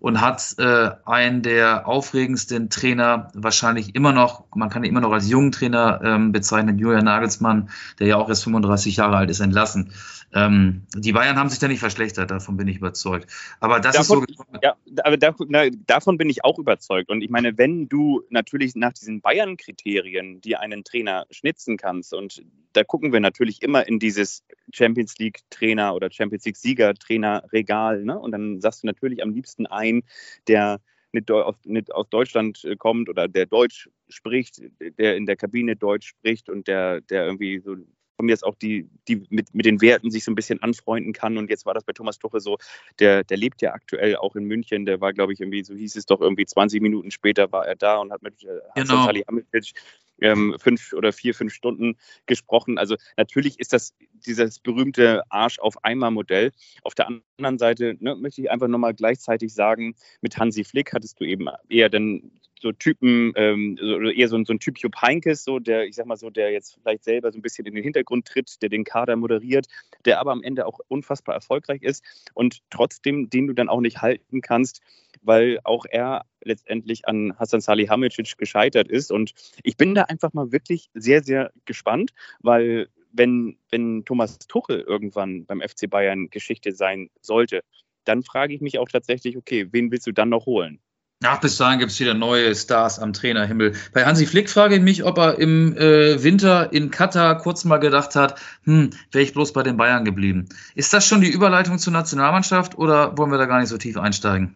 und hat äh, einen der aufregendsten Trainer wahrscheinlich immer noch, man kann ihn immer noch als jungen Trainer ähm, bezeichnen, Julian Nagelsmann, der ja auch erst 35 Jahre alt ist, entlassen. Ähm, die Bayern haben sich da nicht verschlechtert, davon bin ich überzeugt. Aber das davon, ist so. Ja, aber davon, na, davon bin ich auch überzeugt. Und ich meine, wenn du natürlich nach diesen Bayern-Kriterien dir einen Trainer schnitzen kannst, und da gucken wir natürlich immer in dieses Champions League-Trainer oder Champions League-Sieger-Trainer-Regal, ne? Und dann sagst du natürlich am liebsten ein, der nicht aus, nicht aus Deutschland äh, kommt oder der Deutsch spricht, der in der Kabine Deutsch spricht und der, der irgendwie so von mir jetzt auch die, die mit, mit den Werten sich so ein bisschen anfreunden kann. Und jetzt war das bei Thomas Tuchel so, der, der lebt ja aktuell auch in München. Der war, glaube ich, irgendwie, so hieß es doch, irgendwie 20 Minuten später war er da und hat mit äh, genau. Salihamidzic ähm, fünf oder vier, fünf Stunden gesprochen. Also natürlich ist das dieses berühmte Arsch auf Eimer Modell. Auf der anderen Seite ne, möchte ich einfach nochmal gleichzeitig sagen, mit Hansi Flick hattest du eben eher dann so Typen, ähm, so, eher so, so ein Typ Jupp Heynckes, so der, ich sag mal so, der jetzt vielleicht selber so ein bisschen in den Hintergrund tritt, der den Kader moderiert, der aber am Ende auch unfassbar erfolgreich ist und trotzdem den du dann auch nicht halten kannst, weil auch er letztendlich an Hassan Salihamidzic gescheitert ist. Und ich bin da einfach mal wirklich sehr, sehr gespannt, weil wenn, wenn Thomas Tuchel irgendwann beim FC Bayern Geschichte sein sollte, dann frage ich mich auch tatsächlich, okay, wen willst du dann noch holen? Ach, bis dahin gibt es wieder neue Stars am Trainerhimmel. Bei Hansi Flick frage ich mich, ob er im äh, Winter in Katar kurz mal gedacht hat, hm, wäre ich bloß bei den Bayern geblieben. Ist das schon die Überleitung zur Nationalmannschaft oder wollen wir da gar nicht so tief einsteigen?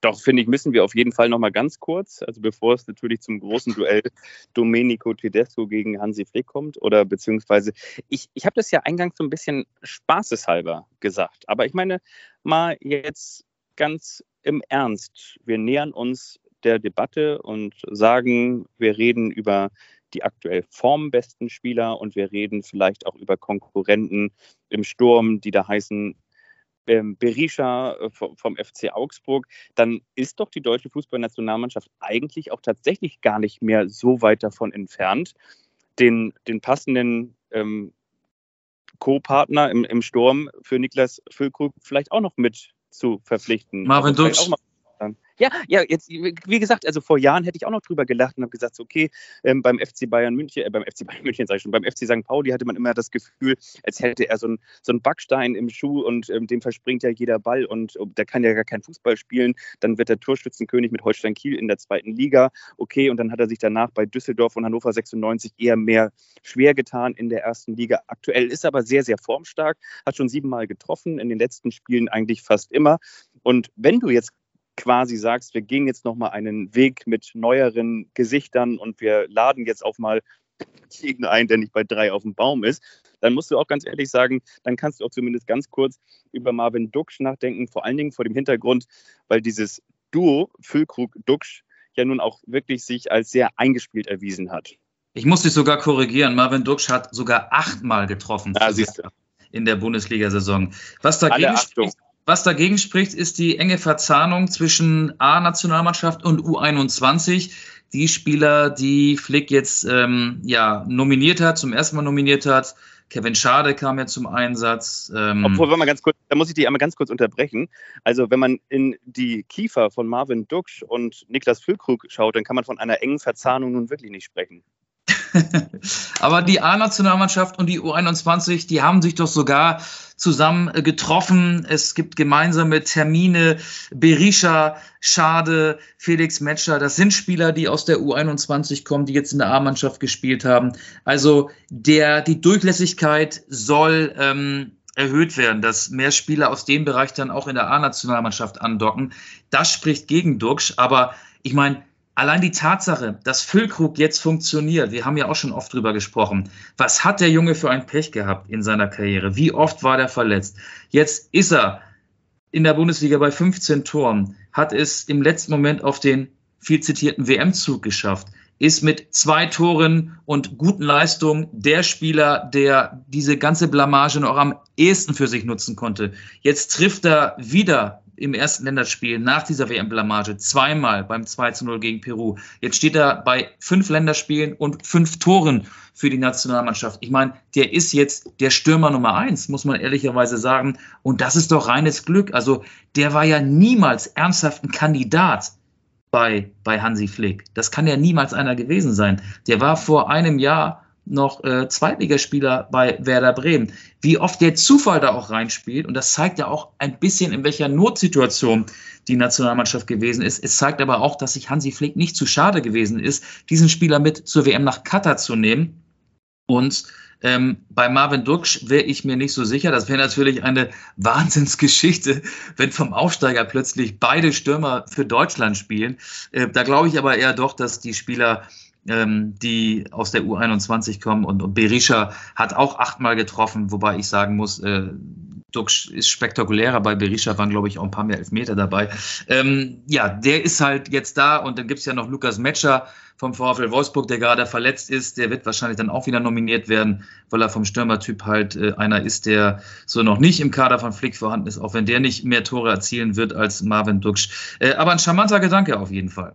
Doch, finde ich, müssen wir auf jeden Fall noch mal ganz kurz, also bevor es natürlich zum großen Duell *laughs* Domenico Tedesco gegen Hansi Flick kommt, oder beziehungsweise, ich, ich habe das ja eingangs so ein bisschen spaßeshalber gesagt, aber ich meine mal jetzt ganz im Ernst, wir nähern uns der Debatte und sagen, wir reden über die aktuell formbesten Spieler und wir reden vielleicht auch über Konkurrenten im Sturm, die da heißen ähm, Berisha äh, vom FC Augsburg, dann ist doch die deutsche Fußballnationalmannschaft eigentlich auch tatsächlich gar nicht mehr so weit davon entfernt, den, den passenden ähm, Co-Partner im, im Sturm für Niklas Füllkrug vielleicht auch noch mit zu verpflichten. Marvin Duksch. Ja, ja, jetzt, wie gesagt, also vor Jahren hätte ich auch noch drüber gelacht und habe gesagt, okay, ähm, beim FC Bayern München, äh, beim FC Bayern München sage ich schon, beim FC St. Pauli hatte man immer das Gefühl, als hätte er so einen so Backstein im Schuh und ähm, dem verspringt ja jeder Ball und äh, der kann ja gar keinen Fußball spielen. Dann wird der Torschützenkönig mit Holstein Kiel in der zweiten Liga. Okay, und dann hat er sich danach bei Düsseldorf und Hannover 96 eher mehr schwer getan in der ersten Liga. Aktuell ist er aber sehr, sehr formstark, hat schon siebenmal getroffen, in den letzten Spielen eigentlich fast immer. Und wenn du jetzt quasi sagst, wir gehen jetzt nochmal einen Weg mit neueren Gesichtern und wir laden jetzt auch mal jeden ein, der nicht bei drei auf dem Baum ist, dann musst du auch ganz ehrlich sagen, dann kannst du auch zumindest ganz kurz über Marvin Duksch nachdenken, vor allen Dingen vor dem Hintergrund, weil dieses Duo Füllkrug-Duksch ja nun auch wirklich sich als sehr eingespielt erwiesen hat. Ich muss dich sogar korrigieren. Marvin Duksch hat sogar achtmal getroffen ja, in der Bundesliga-Saison. Was dagegen spricht, was dagegen spricht, ist die enge Verzahnung zwischen A-Nationalmannschaft und U21. Die Spieler, die Flick jetzt ähm, ja nominiert hat, zum ersten Mal nominiert hat, Kevin Schade kam ja zum Einsatz. Ähm Obwohl, wenn man ganz kurz, da muss ich die einmal ganz kurz unterbrechen. Also, wenn man in die Kiefer von Marvin Duksch und Niklas Füllkrug schaut, dann kann man von einer engen Verzahnung nun wirklich nicht sprechen. *laughs* Aber die A-Nationalmannschaft und die U21, die haben sich doch sogar zusammen äh, getroffen. Es gibt gemeinsame Termine. Berisha, Schade, Felix Metscher, das sind Spieler, die aus der U21 kommen, die jetzt in der A-Mannschaft gespielt haben. Also der, die Durchlässigkeit soll ähm, erhöht werden, dass mehr Spieler aus dem Bereich dann auch in der A-Nationalmannschaft andocken. Das spricht gegen Duxch, aber ich meine, Allein die Tatsache, dass Füllkrug jetzt funktioniert, wir haben ja auch schon oft drüber gesprochen. Was hat der Junge für ein Pech gehabt in seiner Karriere? Wie oft war der verletzt? Jetzt ist er in der Bundesliga bei 15 Toren, hat es im letzten Moment auf den viel zitierten WM-Zug geschafft, ist mit zwei Toren und guten Leistungen der Spieler, der diese ganze Blamage noch am ehesten für sich nutzen konnte. Jetzt trifft er wieder im ersten Länderspiel nach dieser WM-Blamage zweimal beim 2 zu 0 gegen Peru. Jetzt steht er bei fünf Länderspielen und fünf Toren für die Nationalmannschaft. Ich meine, der ist jetzt der Stürmer Nummer eins, muss man ehrlicherweise sagen. Und das ist doch reines Glück. Also der war ja niemals ernsthaft ein Kandidat bei, bei Hansi Flick. Das kann ja niemals einer gewesen sein. Der war vor einem Jahr noch äh, Zweitligaspieler bei Werder Bremen. Wie oft der Zufall da auch reinspielt, und das zeigt ja auch ein bisschen, in welcher Notsituation die Nationalmannschaft gewesen ist. Es zeigt aber auch, dass sich Hansi Flick nicht zu schade gewesen ist, diesen Spieler mit zur WM nach Katar zu nehmen. Und ähm, bei Marvin Duksch wäre ich mir nicht so sicher. Das wäre natürlich eine *laughs* Wahnsinnsgeschichte, wenn vom Aufsteiger plötzlich beide Stürmer für Deutschland spielen. Äh, da glaube ich aber eher doch, dass die Spieler ähm, die aus der U21 kommen. Und, und Berisha hat auch achtmal getroffen, wobei ich sagen muss, äh, Dux ist spektakulärer. Bei Berisha waren, glaube ich, auch ein paar mehr Elfmeter dabei. Ähm, ja, der ist halt jetzt da. Und dann gibt es ja noch Lukas Metscher vom VfL Wolfsburg, der gerade verletzt ist. Der wird wahrscheinlich dann auch wieder nominiert werden, weil er vom Stürmertyp halt äh, einer ist, der so noch nicht im Kader von Flick vorhanden ist, auch wenn der nicht mehr Tore erzielen wird als Marvin Dux. Äh, aber ein charmanter Gedanke auf jeden Fall.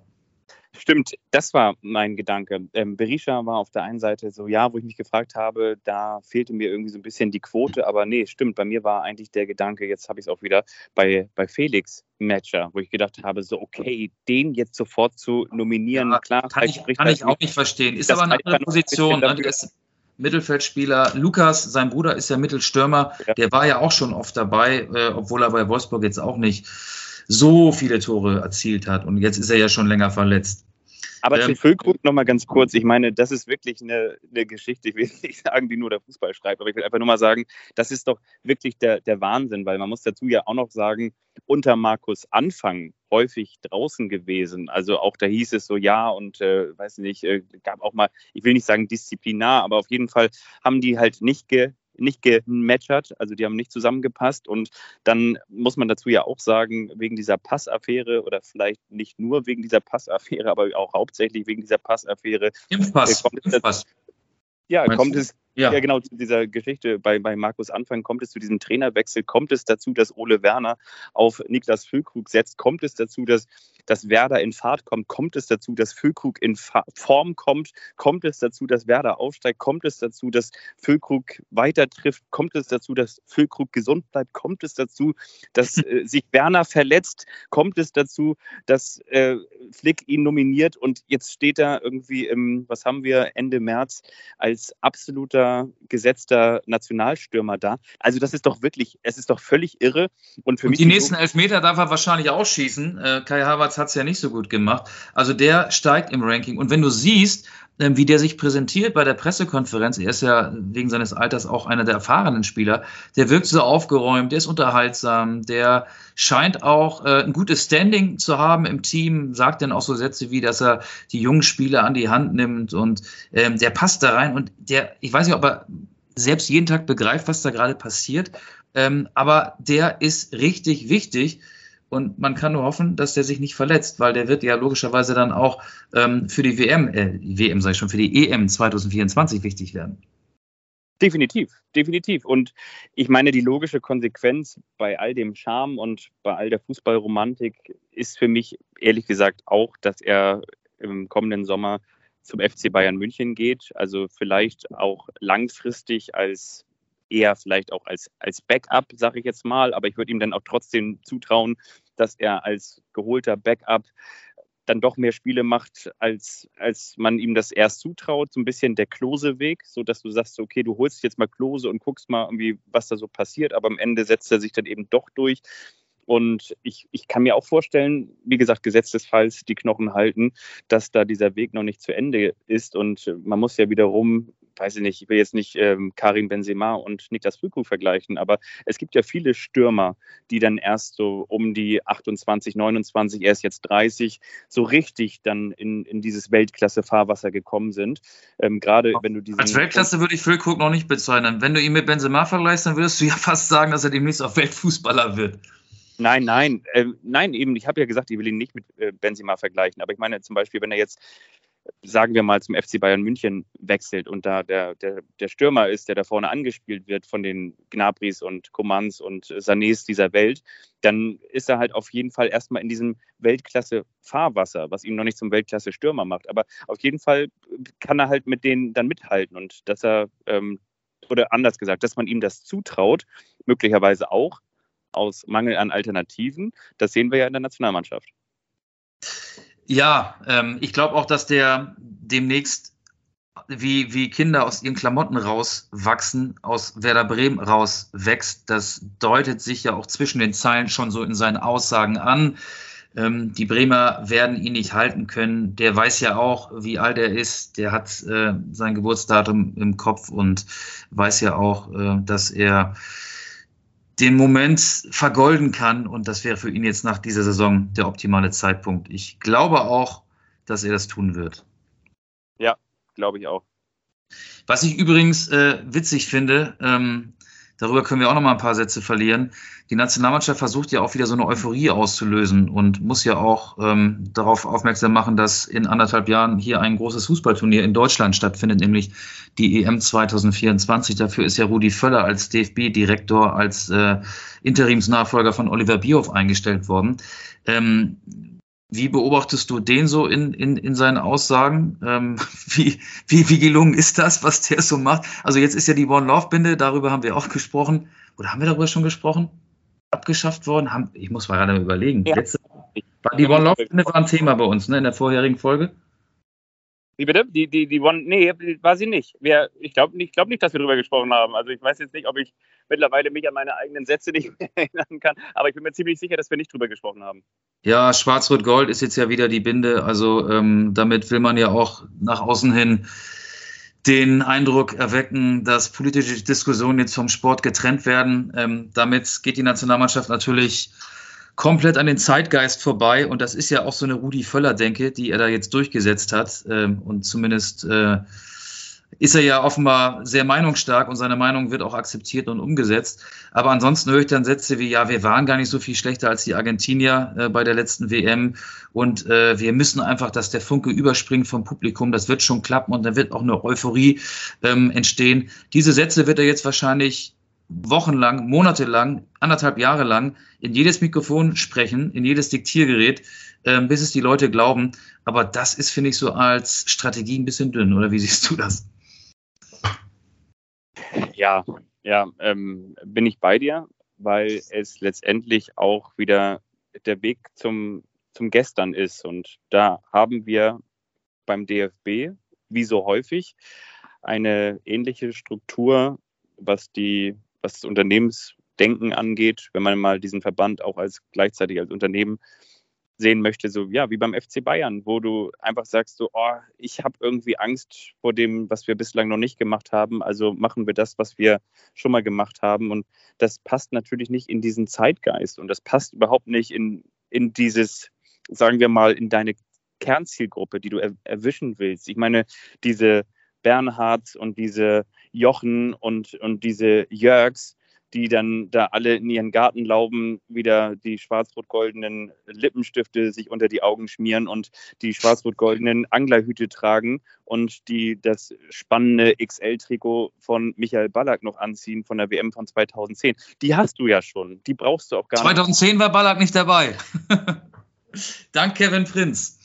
Stimmt, das war mein Gedanke. Ähm, Berisha war auf der einen Seite so, ja, wo ich mich gefragt habe, da fehlte mir irgendwie so ein bisschen die Quote, aber nee, stimmt, bei mir war eigentlich der Gedanke, jetzt habe ich es auch wieder bei, bei Felix Matcher, wo ich gedacht habe, so okay, den jetzt sofort zu nominieren, ja, klar. Kann ich, kann ich auch nicht verstehen. Ist aber eine andere Position. Ne? Mittelfeldspieler. Lukas, sein Bruder ist ja Mittelstürmer, ja. der war ja auch schon oft dabei, äh, obwohl er bei Wolfsburg jetzt auch nicht so viele Tore erzielt hat. Und jetzt ist er ja schon länger verletzt. Aber ähm, zu Füllkrug noch mal ganz kurz. Ich meine, das ist wirklich eine, eine, Geschichte, ich will nicht sagen, die nur der Fußball schreibt, aber ich will einfach nur mal sagen, das ist doch wirklich der, der Wahnsinn, weil man muss dazu ja auch noch sagen, unter Markus Anfang häufig draußen gewesen. Also auch da hieß es so, ja, und äh, weiß nicht, äh, gab auch mal, ich will nicht sagen disziplinar, aber auf jeden Fall haben die halt nicht ge, nicht gematchert, also die haben nicht zusammengepasst. Und dann muss man dazu ja auch sagen, wegen dieser Passaffäre oder vielleicht nicht nur wegen dieser Passaffäre, aber auch hauptsächlich wegen dieser Passaffäre. Impfpass. Äh, Impfpass. Ja, kommt es, ja. ja. genau, zu dieser Geschichte bei, bei Markus Anfang kommt es zu diesem Trainerwechsel, kommt es dazu, dass Ole Werner auf Niklas Füllkrug setzt, kommt es dazu, dass dass Werder in Fahrt kommt? Kommt es dazu, dass Füllkrug in Form kommt? Kommt es dazu, dass Werder aufsteigt? Kommt es dazu, dass Füllkrug weiter trifft? Kommt es dazu, dass Füllkrug gesund bleibt? Kommt es dazu, dass *laughs* äh, sich Werner verletzt? Kommt es dazu, dass äh, Flick ihn nominiert und jetzt steht er irgendwie im, was haben wir, Ende März als absoluter gesetzter Nationalstürmer da? Also das ist doch wirklich, es ist doch völlig irre. Und für und mich die nächsten Elfmeter darf er wahrscheinlich ausschießen. Äh, Kai Havertz hat es ja nicht so gut gemacht. Also der steigt im Ranking. Und wenn du siehst, wie der sich präsentiert bei der Pressekonferenz, er ist ja wegen seines Alters auch einer der erfahrenen Spieler, der wirkt so aufgeräumt, der ist unterhaltsam, der scheint auch äh, ein gutes Standing zu haben im Team, sagt dann auch so Sätze wie, dass er die jungen Spieler an die Hand nimmt und ähm, der passt da rein und der, ich weiß nicht, ob er selbst jeden Tag begreift, was da gerade passiert, ähm, aber der ist richtig wichtig und man kann nur hoffen, dass der sich nicht verletzt, weil der wird ja logischerweise dann auch ähm, für die WM, äh, WM sage ich schon, für die EM 2024 wichtig werden. Definitiv, definitiv. Und ich meine, die logische Konsequenz bei all dem Charme und bei all der Fußballromantik ist für mich ehrlich gesagt auch, dass er im kommenden Sommer zum FC Bayern München geht. Also vielleicht auch langfristig als eher vielleicht auch als, als Backup, sage ich jetzt mal. Aber ich würde ihm dann auch trotzdem zutrauen, dass er als geholter Backup dann doch mehr Spiele macht, als, als man ihm das erst zutraut. So ein bisschen der Klose-Weg, so du sagst, okay, du holst jetzt mal Klose und guckst mal irgendwie, was da so passiert. Aber am Ende setzt er sich dann eben doch durch. Und ich, ich kann mir auch vorstellen, wie gesagt, gesetzesfalls die Knochen halten, dass da dieser Weg noch nicht zu Ende ist. Und man muss ja wiederum weiß ich nicht, ich will jetzt nicht ähm, Karim Benzema und Niklas Füllkrug vergleichen, aber es gibt ja viele Stürmer, die dann erst so um die 28, 29, er ist jetzt 30, so richtig dann in, in dieses Weltklasse-Fahrwasser gekommen sind. Ähm, Gerade wenn du diesen. Als Weltklasse würde ich Füllkrug noch nicht bezeichnen. Wenn du ihn mit Benzema vergleichst, dann würdest du ja *laughs* fast sagen, dass er demnächst auch Weltfußballer wird. Nein, nein, äh, nein, eben, ich habe ja gesagt, ich will ihn nicht mit äh, Benzema vergleichen, aber ich meine zum Beispiel, wenn er jetzt sagen wir mal, zum FC Bayern München wechselt und da der, der, der Stürmer ist, der da vorne angespielt wird von den Gnabris und Commands und Sanés dieser Welt, dann ist er halt auf jeden Fall erstmal in diesem Weltklasse-Fahrwasser, was ihn noch nicht zum Weltklasse-Stürmer macht. Aber auf jeden Fall kann er halt mit denen dann mithalten und dass er, ähm, oder anders gesagt, dass man ihm das zutraut, möglicherweise auch aus Mangel an Alternativen, das sehen wir ja in der Nationalmannschaft. Ja, ähm, ich glaube auch, dass der demnächst wie, wie Kinder aus ihren Klamotten rauswachsen, aus Werder Bremen rauswächst. Das deutet sich ja auch zwischen den Zeilen schon so in seinen Aussagen an. Ähm, die Bremer werden ihn nicht halten können. Der weiß ja auch, wie alt er ist. Der hat äh, sein Geburtsdatum im Kopf und weiß ja auch, äh, dass er den Moment vergolden kann. Und das wäre für ihn jetzt nach dieser Saison der optimale Zeitpunkt. Ich glaube auch, dass er das tun wird. Ja, glaube ich auch. Was ich übrigens äh, witzig finde, ähm, Darüber können wir auch noch mal ein paar Sätze verlieren. Die Nationalmannschaft versucht ja auch wieder so eine Euphorie auszulösen und muss ja auch ähm, darauf aufmerksam machen, dass in anderthalb Jahren hier ein großes Fußballturnier in Deutschland stattfindet, nämlich die EM 2024. Dafür ist ja Rudi Völler als DFB-Direktor, als äh, Interimsnachfolger von Oliver Bierhoff eingestellt worden. Ähm, wie beobachtest du den so in, in, in seinen Aussagen? Ähm, *laughs* wie, wie, wie gelungen ist das, was der so macht? Also jetzt ist ja die One Love Binde, darüber haben wir auch gesprochen. Oder haben wir darüber schon gesprochen? Abgeschafft worden? Haben, ich muss mal gerade überlegen. Ja. Letzte, die One Love Binde war ein Thema bei uns, ne, in der vorherigen Folge. Wie bitte? Die, die, die One, nee, war sie nicht. Wir, ich glaube ich glaub nicht, dass wir darüber gesprochen haben. Also ich weiß jetzt nicht, ob ich mittlerweile mich an meine eigenen Sätze nicht mehr *laughs* erinnern kann, aber ich bin mir ziemlich sicher, dass wir nicht darüber gesprochen haben. Ja, Schwarz-Rot-Gold ist jetzt ja wieder die Binde. Also ähm, damit will man ja auch nach außen hin den Eindruck erwecken, dass politische Diskussionen jetzt vom Sport getrennt werden. Ähm, damit geht die Nationalmannschaft natürlich komplett an den Zeitgeist vorbei. Und das ist ja auch so eine Rudi Völler-Denke, die er da jetzt durchgesetzt hat. Ähm, und zumindest äh, ist er ja offenbar sehr meinungsstark und seine Meinung wird auch akzeptiert und umgesetzt. Aber ansonsten höre ich dann Sätze wie, ja, wir waren gar nicht so viel schlechter als die Argentinier äh, bei der letzten WM und äh, wir müssen einfach, dass der Funke überspringt vom Publikum, das wird schon klappen und dann wird auch eine Euphorie ähm, entstehen. Diese Sätze wird er jetzt wahrscheinlich wochenlang, monatelang, anderthalb Jahre lang in jedes Mikrofon sprechen, in jedes Diktiergerät, äh, bis es die Leute glauben. Aber das ist, finde ich, so als Strategie ein bisschen dünn. Oder wie *laughs* siehst du das? Ja, ja, ähm, bin ich bei dir, weil es letztendlich auch wieder der Weg zum, zum Gestern ist. Und da haben wir beim DFB, wie so häufig, eine ähnliche Struktur, was die was das Unternehmensdenken angeht, wenn man mal diesen Verband auch als gleichzeitig als Unternehmen sehen möchte, so ja, wie beim FC Bayern, wo du einfach sagst, so, oh, ich habe irgendwie Angst vor dem, was wir bislang noch nicht gemacht haben, also machen wir das, was wir schon mal gemacht haben. Und das passt natürlich nicht in diesen Zeitgeist und das passt überhaupt nicht in, in dieses, sagen wir mal, in deine Kernzielgruppe, die du er, erwischen willst. Ich meine, diese Bernhards und diese Jochen und, und diese Jörgs, die dann da alle in ihren Gartenlauben wieder die schwarz-rot-goldenen Lippenstifte sich unter die Augen schmieren und die schwarz-rot-goldenen Anglerhüte tragen und die das spannende XL-Trikot von Michael Ballack noch anziehen von der WM von 2010. Die hast du ja schon. Die brauchst du auch gar 2010 nicht. 2010 war Ballack nicht dabei. *laughs* Dank Kevin Prinz.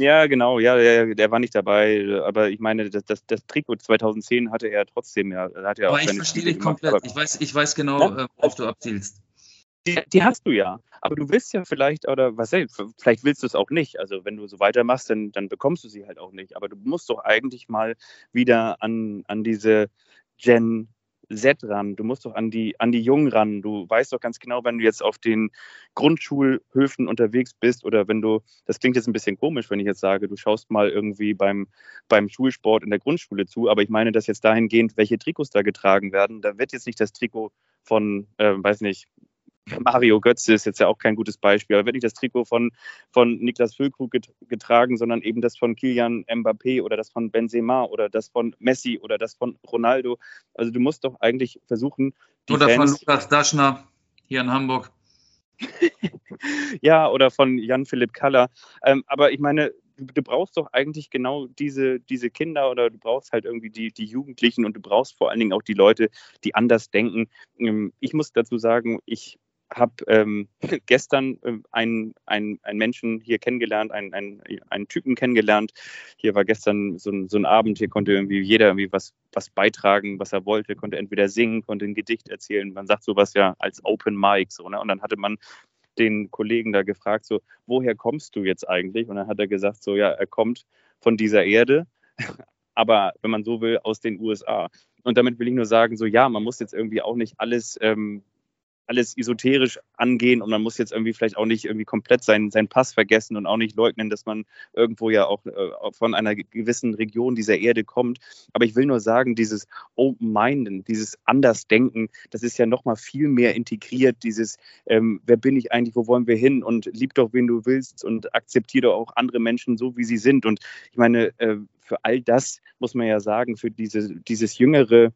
Ja, genau, ja, der, der, war nicht dabei, aber ich meine, das, das, das Trikot 2010 hatte er trotzdem, ja. Hatte er aber ich verstehe dich komplett, ich, weiß, ich weiß genau, ja? Äh, worauf du abzielst. Die, die, hast du ja, aber du willst ja vielleicht, oder was vielleicht willst du es auch nicht. Also wenn du so weitermachst, dann, dann bekommst du sie halt auch nicht. Aber du musst doch eigentlich mal wieder an, an diese Gen Z ran, du musst doch an die, an die Jungen ran. Du weißt doch ganz genau, wenn du jetzt auf den Grundschulhöfen unterwegs bist oder wenn du, das klingt jetzt ein bisschen komisch, wenn ich jetzt sage, du schaust mal irgendwie beim, beim Schulsport in der Grundschule zu, aber ich meine das jetzt dahingehend, welche Trikots da getragen werden. Da wird jetzt nicht das Trikot von, äh, weiß nicht, *laughs* Mario Götze ist jetzt ja auch kein gutes Beispiel, aber wird nicht das Trikot von, von Niklas Füllkrug getragen, sondern eben das von Kilian Mbappé oder das von Benzema oder das von Messi oder das von Ronaldo. Also du musst doch eigentlich versuchen, die Oder Fans von Lukas Daschner hier in Hamburg. *laughs* ja, oder von Jan-Philipp Kaller. Ähm, aber ich meine, du brauchst doch eigentlich genau diese, diese Kinder oder du brauchst halt irgendwie die, die Jugendlichen und du brauchst vor allen Dingen auch die Leute, die anders denken. Ähm, ich muss dazu sagen, ich habe ähm, *laughs* gestern ähm, einen, einen, einen Menschen hier kennengelernt, einen, einen, einen Typen kennengelernt. Hier war gestern so ein, so ein Abend, hier konnte irgendwie jeder irgendwie was, was beitragen, was er wollte, konnte entweder singen, konnte ein Gedicht erzählen. Man sagt sowas ja als Open Mic so, ne? Und dann hatte man den Kollegen da gefragt, so, woher kommst du jetzt eigentlich? Und dann hat er gesagt, so, ja, er kommt von dieser Erde, *laughs* aber wenn man so will, aus den USA. Und damit will ich nur sagen, so, ja, man muss jetzt irgendwie auch nicht alles ähm, alles esoterisch angehen und man muss jetzt irgendwie vielleicht auch nicht irgendwie komplett seinen, seinen Pass vergessen und auch nicht leugnen, dass man irgendwo ja auch äh, von einer gewissen Region dieser Erde kommt. Aber ich will nur sagen, dieses Open-Minden, dieses Andersdenken, das ist ja nochmal viel mehr integriert, dieses ähm, wer bin ich eigentlich, wo wollen wir hin und lieb doch, wen du willst und akzeptiere doch auch andere Menschen so, wie sie sind. Und ich meine, äh, für all das muss man ja sagen, für diese, dieses jüngere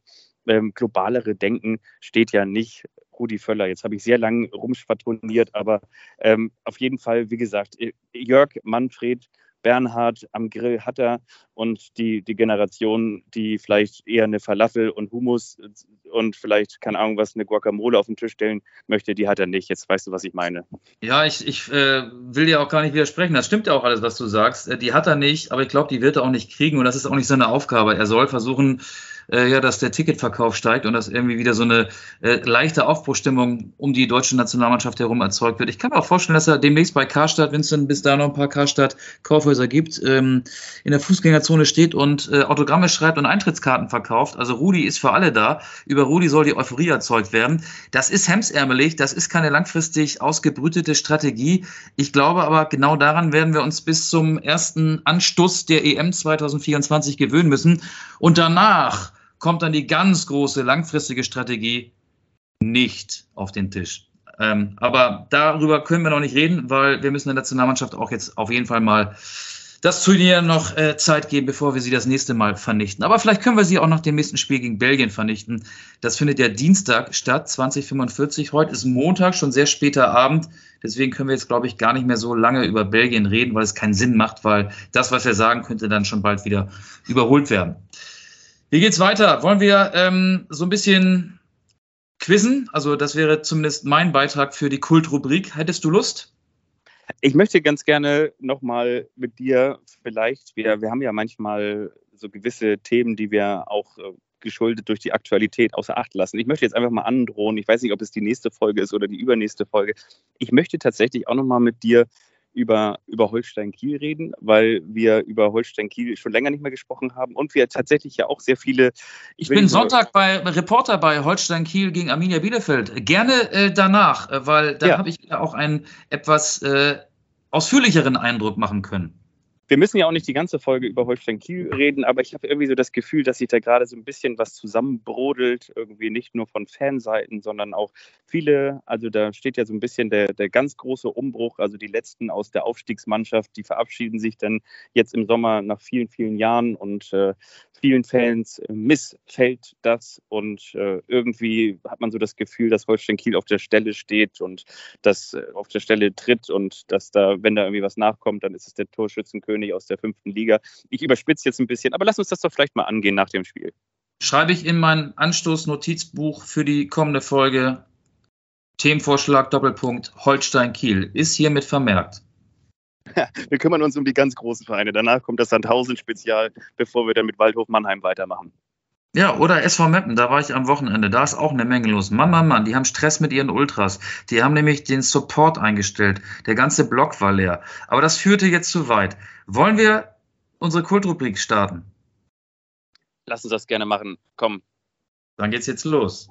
ähm, globalere Denken steht ja nicht Rudi Völler. Jetzt habe ich sehr lange rumschwadroniert, aber ähm, auf jeden Fall, wie gesagt, Jörg, Manfred, Bernhard am Grill hat er und die, die Generation, die vielleicht eher eine Falafel und Hummus und vielleicht, keine Ahnung, was, eine Guacamole auf den Tisch stellen möchte, die hat er nicht. Jetzt weißt du, was ich meine. Ja, ich, ich äh, will dir auch gar nicht widersprechen. Das stimmt ja auch alles, was du sagst. Äh, die hat er nicht, aber ich glaube, die wird er auch nicht kriegen und das ist auch nicht seine Aufgabe. Er soll versuchen, äh, ja, dass der Ticketverkauf steigt und dass irgendwie wieder so eine äh, leichte Aufbruchstimmung um die deutsche Nationalmannschaft herum erzeugt wird. Ich kann mir auch vorstellen, dass er demnächst bei Karstadt, wenn es dann bis da noch ein paar Karstadt-Kaufhäuser gibt, ähm, in der Fußgängerzone steht und äh, Autogramme schreibt und Eintrittskarten verkauft. Also Rudi ist für alle da. Über Rudi soll die Euphorie erzeugt werden. Das ist hemsärmelig, das ist keine langfristig ausgebrütete Strategie. Ich glaube aber, genau daran werden wir uns bis zum ersten Anstoß der EM 2024 gewöhnen müssen. Und danach kommt dann die ganz große langfristige Strategie nicht auf den Tisch. Ähm, aber darüber können wir noch nicht reden, weil wir müssen der Nationalmannschaft auch jetzt auf jeden Fall mal das Turnier noch äh, Zeit geben, bevor wir sie das nächste Mal vernichten. Aber vielleicht können wir sie auch nach dem nächsten Spiel gegen Belgien vernichten. Das findet ja Dienstag statt, 2045. Heute ist Montag, schon sehr später Abend. Deswegen können wir jetzt, glaube ich, gar nicht mehr so lange über Belgien reden, weil es keinen Sinn macht, weil das, was wir sagen, könnte dann schon bald wieder überholt werden. Wie geht's weiter? Wollen wir ähm, so ein bisschen quizzen? Also, das wäre zumindest mein Beitrag für die Kultrubrik. Hättest du Lust? Ich möchte ganz gerne nochmal mit dir vielleicht, wir, wir haben ja manchmal so gewisse Themen, die wir auch äh, geschuldet durch die Aktualität außer Acht lassen. Ich möchte jetzt einfach mal androhen, ich weiß nicht, ob es die nächste Folge ist oder die übernächste Folge. Ich möchte tatsächlich auch nochmal mit dir über, über Holstein-Kiel reden, weil wir über Holstein-Kiel schon länger nicht mehr gesprochen haben und wir tatsächlich ja auch sehr viele. Ich, ich bin Sonntag bei Reporter bei Holstein-Kiel gegen Arminia Bielefeld. Gerne äh, danach, äh, weil da ja. habe ich auch einen etwas äh, ausführlicheren Eindruck machen können. Wir müssen ja auch nicht die ganze Folge über Holstein Kiel reden, aber ich habe irgendwie so das Gefühl, dass sich da gerade so ein bisschen was zusammenbrodelt, irgendwie nicht nur von Fanseiten, sondern auch viele, also da steht ja so ein bisschen der, der ganz große Umbruch, also die letzten aus der Aufstiegsmannschaft, die verabschieden sich dann jetzt im Sommer nach vielen, vielen Jahren und äh, vielen Fans missfällt das und äh, irgendwie hat man so das Gefühl, dass Holstein Kiel auf der Stelle steht und das äh, auf der Stelle tritt und dass da, wenn da irgendwie was nachkommt, dann ist es der Torschützenkönig König aus der fünften Liga. Ich überspitze jetzt ein bisschen, aber lass uns das doch vielleicht mal angehen nach dem Spiel. Schreibe ich in mein Anstoß-Notizbuch für die kommende Folge Themenvorschlag Doppelpunkt Holstein Kiel ist hiermit vermerkt. *laughs* wir kümmern uns um die ganz großen Vereine. Danach kommt das Sandhausen-Spezial, bevor wir dann mit Waldhof Mannheim weitermachen. Ja, oder SV Meppen, da war ich am Wochenende. Da ist auch eine Menge los. Mann, Mann, Mann, die haben Stress mit ihren Ultras. Die haben nämlich den Support eingestellt. Der ganze Block war leer. Aber das führte jetzt zu weit. Wollen wir unsere Kultrubrik starten? Lass uns das gerne machen. Komm. Dann geht's jetzt los.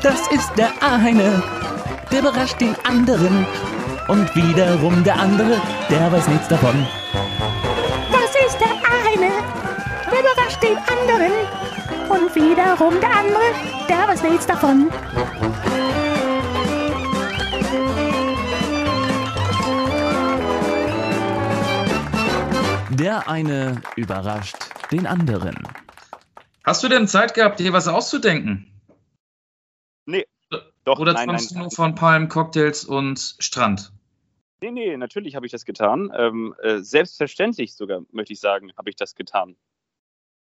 Das ist der eine, der überrascht den anderen und wiederum der andere, der weiß nichts davon. Das ist der eine, der überrascht den anderen und wiederum der andere, der weiß nichts davon. Der eine überrascht den anderen. Hast du denn Zeit gehabt, dir was auszudenken? Nee. Doch, Oder nein, träumst nein, du nur von Palmen, Cocktails und Strand? Nee, nee, natürlich habe ich das getan. Ähm, äh, selbstverständlich sogar, möchte ich sagen, habe ich das getan.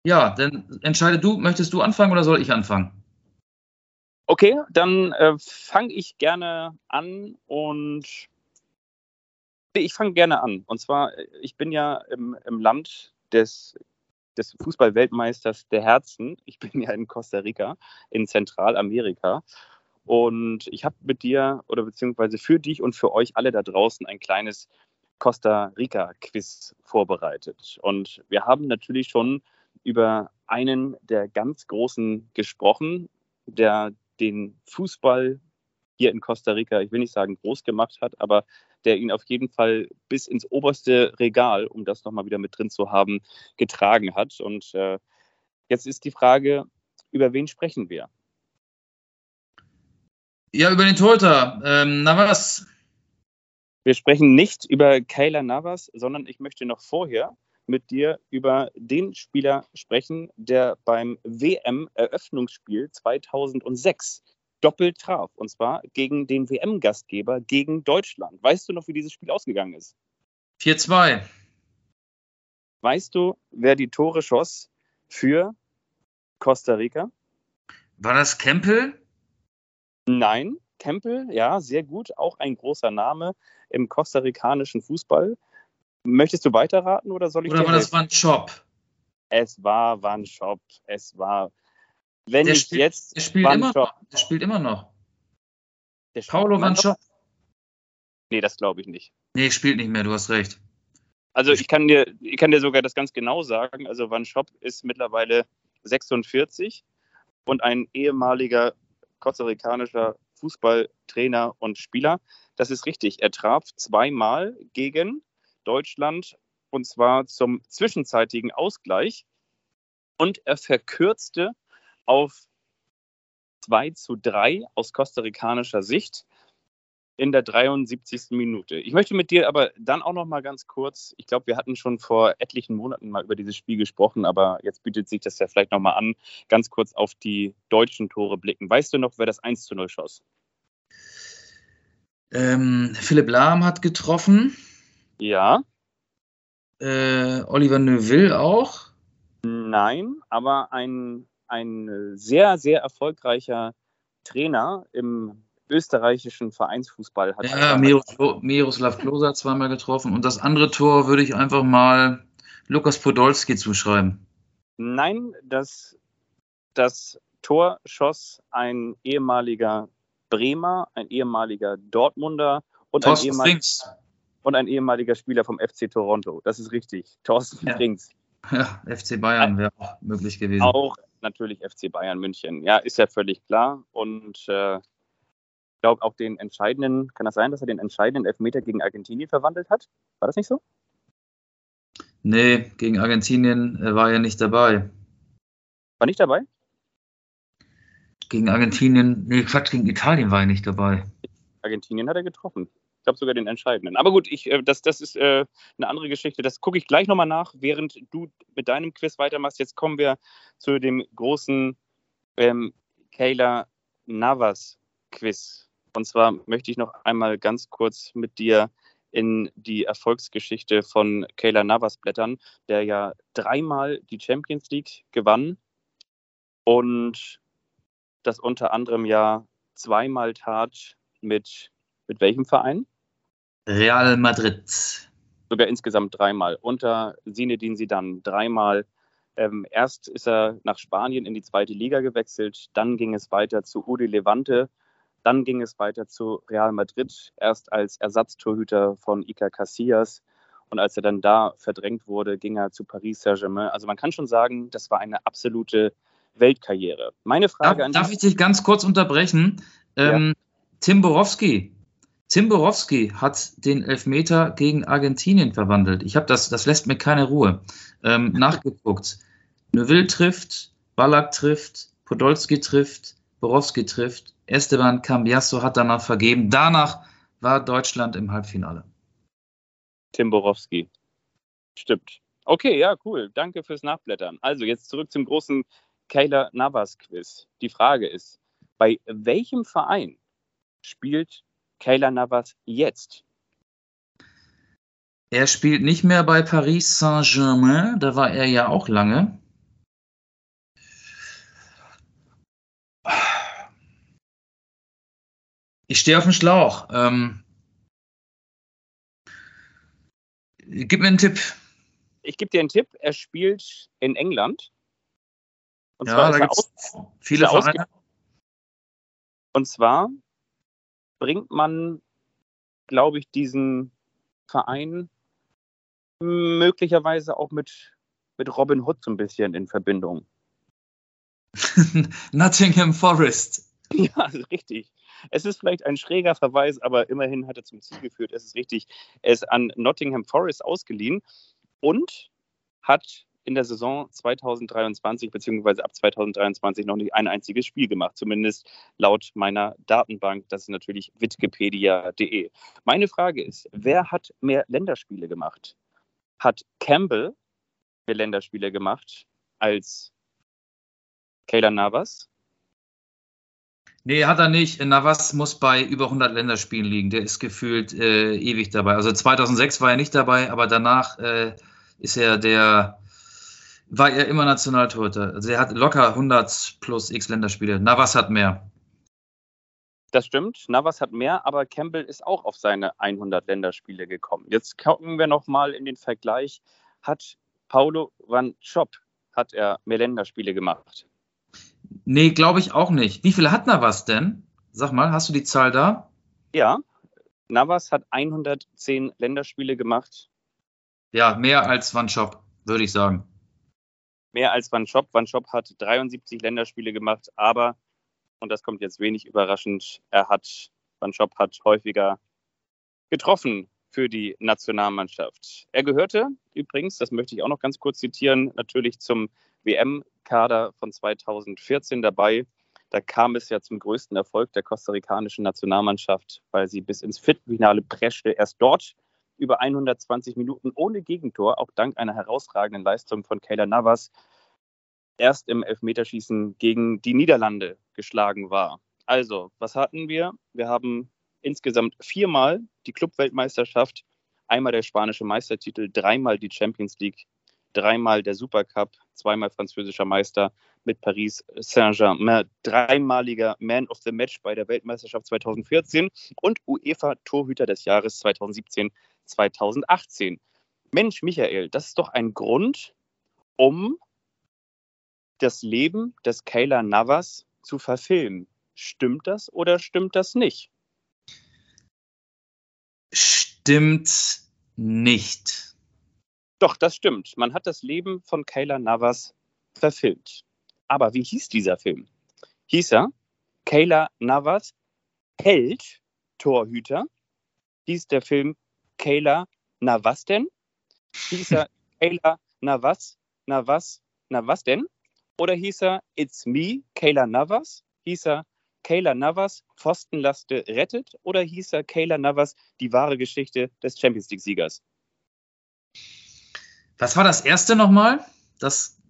Ja, dann entscheide du, möchtest du anfangen oder soll ich anfangen? Okay, dann äh, fange ich gerne an und ich fange gerne an. Und zwar, ich bin ja im, im Land des, des Fußballweltmeisters der Herzen. Ich bin ja in Costa Rica, in Zentralamerika. Und ich habe mit dir oder beziehungsweise für dich und für euch alle da draußen ein kleines Costa Rica-Quiz vorbereitet. Und wir haben natürlich schon über einen der ganz Großen gesprochen, der den Fußball hier in Costa Rica, ich will nicht sagen groß gemacht hat, aber der ihn auf jeden Fall bis ins oberste Regal, um das nochmal wieder mit drin zu haben, getragen hat. Und äh, jetzt ist die Frage, über wen sprechen wir? Ja, über den Torhüter. Ähm, Navas. Wir sprechen nicht über Kayla Navas, sondern ich möchte noch vorher mit dir über den Spieler sprechen, der beim WM-Eröffnungsspiel 2006 doppelt traf. Und zwar gegen den WM-Gastgeber, gegen Deutschland. Weißt du noch, wie dieses Spiel ausgegangen ist? 4-2. Weißt du, wer die Tore schoss für Costa Rica? War das Kempel? Nein, Campbell, ja, sehr gut. Auch ein großer Name im kostarikanischen Fußball. Möchtest du weiterraten oder soll ich Oder war das Van Schop? Es war Van Schop. Es war. Wenn der ich spielt, jetzt. Der spielt, immer noch. der spielt immer noch. Der Paulo Van Schop? Nee, das glaube ich nicht. Nee, spielt nicht mehr, du hast recht. Also ich kann dir, ich kann dir sogar das ganz genau sagen. Also Van Schop ist mittlerweile 46 und ein ehemaliger kostarikanischer Fußballtrainer und Spieler. Das ist richtig. Er traf zweimal gegen Deutschland und zwar zum zwischenzeitigen Ausgleich. Und er verkürzte auf 2 zu 3 aus kostarikanischer Sicht in der 73. Minute. Ich möchte mit dir aber dann auch noch mal ganz kurz, ich glaube, wir hatten schon vor etlichen Monaten mal über dieses Spiel gesprochen, aber jetzt bietet sich das ja vielleicht noch mal an, ganz kurz auf die deutschen Tore blicken. Weißt du noch, wer das 1 zu 0 schoss? Ähm, Philipp Lahm hat getroffen. Ja. Äh, Oliver Neuville auch. Nein, aber ein, ein sehr, sehr erfolgreicher Trainer im österreichischen Vereinsfußball hat. Ja, Miroslav Klose hat zweimal getroffen und das andere Tor würde ich einfach mal Lukas Podolski zuschreiben. Nein, das, das Tor schoss ein ehemaliger Bremer, ein ehemaliger Dortmunder und ein, ehemaliger, und ein, ehemaliger Spieler vom FC Toronto. Das ist richtig. Thorsten ja. Frings. Ja, FC Bayern wäre auch möglich gewesen. Auch natürlich FC Bayern München. Ja, ist ja völlig klar. Und äh, glaube auch den entscheidenden, kann das sein, dass er den entscheidenden Elfmeter gegen Argentinien verwandelt hat? War das nicht so? Nee, gegen Argentinien äh, war er nicht dabei. War nicht dabei? Gegen Argentinien, nee, Quatsch, gegen Italien war er nicht dabei. Argentinien hat er getroffen. Ich glaube sogar den entscheidenden. Aber gut, ich, äh, das, das ist äh, eine andere Geschichte. Das gucke ich gleich nochmal nach, während du mit deinem Quiz weitermachst. Jetzt kommen wir zu dem großen ähm, Kayla Navas Quiz. Und zwar möchte ich noch einmal ganz kurz mit dir in die Erfolgsgeschichte von Kayla Navas blättern, der ja dreimal die Champions League gewann und das unter anderem ja zweimal tat mit, mit welchem Verein? Real Madrid. Sogar insgesamt dreimal. Unter Sinedin Sidan dreimal. Ähm, erst ist er nach Spanien in die zweite Liga gewechselt, dann ging es weiter zu Udi Levante, dann ging es weiter zu Real Madrid, erst als Ersatztorhüter von Iker Casillas. Und als er dann da verdrängt wurde, ging er zu Paris Saint-Germain. Also man kann schon sagen, das war eine absolute Weltkarriere. Meine Frage darf, an Darf ich dich ganz kurz unterbrechen? Ähm, ja. Tim Borowski, Tim Borowski hat den Elfmeter gegen Argentinien verwandelt. Ich habe das, das lässt mir keine Ruhe. Ähm, *laughs* nachgeguckt. Neuville trifft, Ballack trifft, Podolski trifft, Borowski trifft, Esteban Cambiasso hat danach vergeben. Danach war Deutschland im Halbfinale. Tim Borowski. Stimmt. Okay, ja, cool. Danke fürs Nachblättern. Also jetzt zurück zum großen Kayla Navas Quiz. Die Frage ist, bei welchem Verein spielt Kayla Navas jetzt? Er spielt nicht mehr bei Paris Saint-Germain, da war er ja auch lange. Ich stehe auf dem Schlauch. Ähm, gib mir einen Tipp. Ich gebe dir einen Tipp. Er spielt in England. Und ja, da gibt es viele Vereine. Und zwar bringt man, glaube ich, diesen Verein möglicherweise auch mit, mit Robin Hood so ein bisschen in Verbindung. *laughs* Nottingham Forest. Ja, *laughs* richtig. Es ist vielleicht ein schräger Verweis, aber immerhin hat er zum Ziel geführt. Es ist richtig. Er ist an Nottingham Forest ausgeliehen und hat in der Saison 2023 bzw. ab 2023 noch nicht ein einziges Spiel gemacht, zumindest laut meiner Datenbank. Das ist natürlich wikipedia.de. Meine Frage ist, wer hat mehr Länderspiele gemacht? Hat Campbell mehr Länderspiele gemacht als Kayla Navas? Nee, hat er nicht. Navas muss bei über 100 Länderspielen liegen. Der ist gefühlt äh, ewig dabei. Also 2006 war er nicht dabei, aber danach äh, ist er der war er immer Nationaltorhüter. Also er hat locker 100 plus x Länderspiele. Navas hat mehr. Das stimmt, Navas hat mehr, aber Campbell ist auch auf seine 100 Länderspiele gekommen. Jetzt gucken wir nochmal in den Vergleich. Hat Paulo Van Schop, hat er mehr Länderspiele gemacht? Nee, glaube ich auch nicht. Wie viele hat Navas denn? Sag mal, hast du die Zahl da? Ja, Navas hat 110 Länderspiele gemacht. Ja, mehr als Van Schop, würde ich sagen mehr als Van Schop. Van Schop hat 73 Länderspiele gemacht, aber, und das kommt jetzt wenig überraschend, er hat, Van Schop hat häufiger getroffen für die Nationalmannschaft. Er gehörte übrigens, das möchte ich auch noch ganz kurz zitieren, natürlich zum WM-Kader von 2014 dabei. Da kam es ja zum größten Erfolg der kostarikanischen Nationalmannschaft, weil sie bis ins Viertelfinale preschte. Erst dort über 120 Minuten ohne Gegentor, auch dank einer herausragenden Leistung von Kayla Navas, erst im Elfmeterschießen gegen die Niederlande geschlagen war. Also, was hatten wir? Wir haben insgesamt viermal die Clubweltmeisterschaft, einmal der spanische Meistertitel, dreimal die Champions League, dreimal der Supercup, zweimal französischer Meister mit Paris Saint-Germain, dreimaliger Man of the Match bei der Weltmeisterschaft 2014 und UEFA Torhüter des Jahres 2017 2018. Mensch, Michael, das ist doch ein Grund, um das Leben des Kayla Navas zu verfilmen. Stimmt das oder stimmt das nicht? Stimmt nicht. Doch, das stimmt. Man hat das Leben von Kayla Navas verfilmt. Aber wie hieß dieser Film? Hieß er Kayla Navas Held Torhüter? Hieß der Film Kayla Navas denn? Hieß er *laughs* Kayla Navas Navas Navas denn? Oder hieß er It's Me Kayla Navas? Hieß er Kayla Navas Pfostenlaste rettet? Oder hieß er Kayla Navas die wahre Geschichte des Champions League-Siegers? Was war das erste nochmal? Das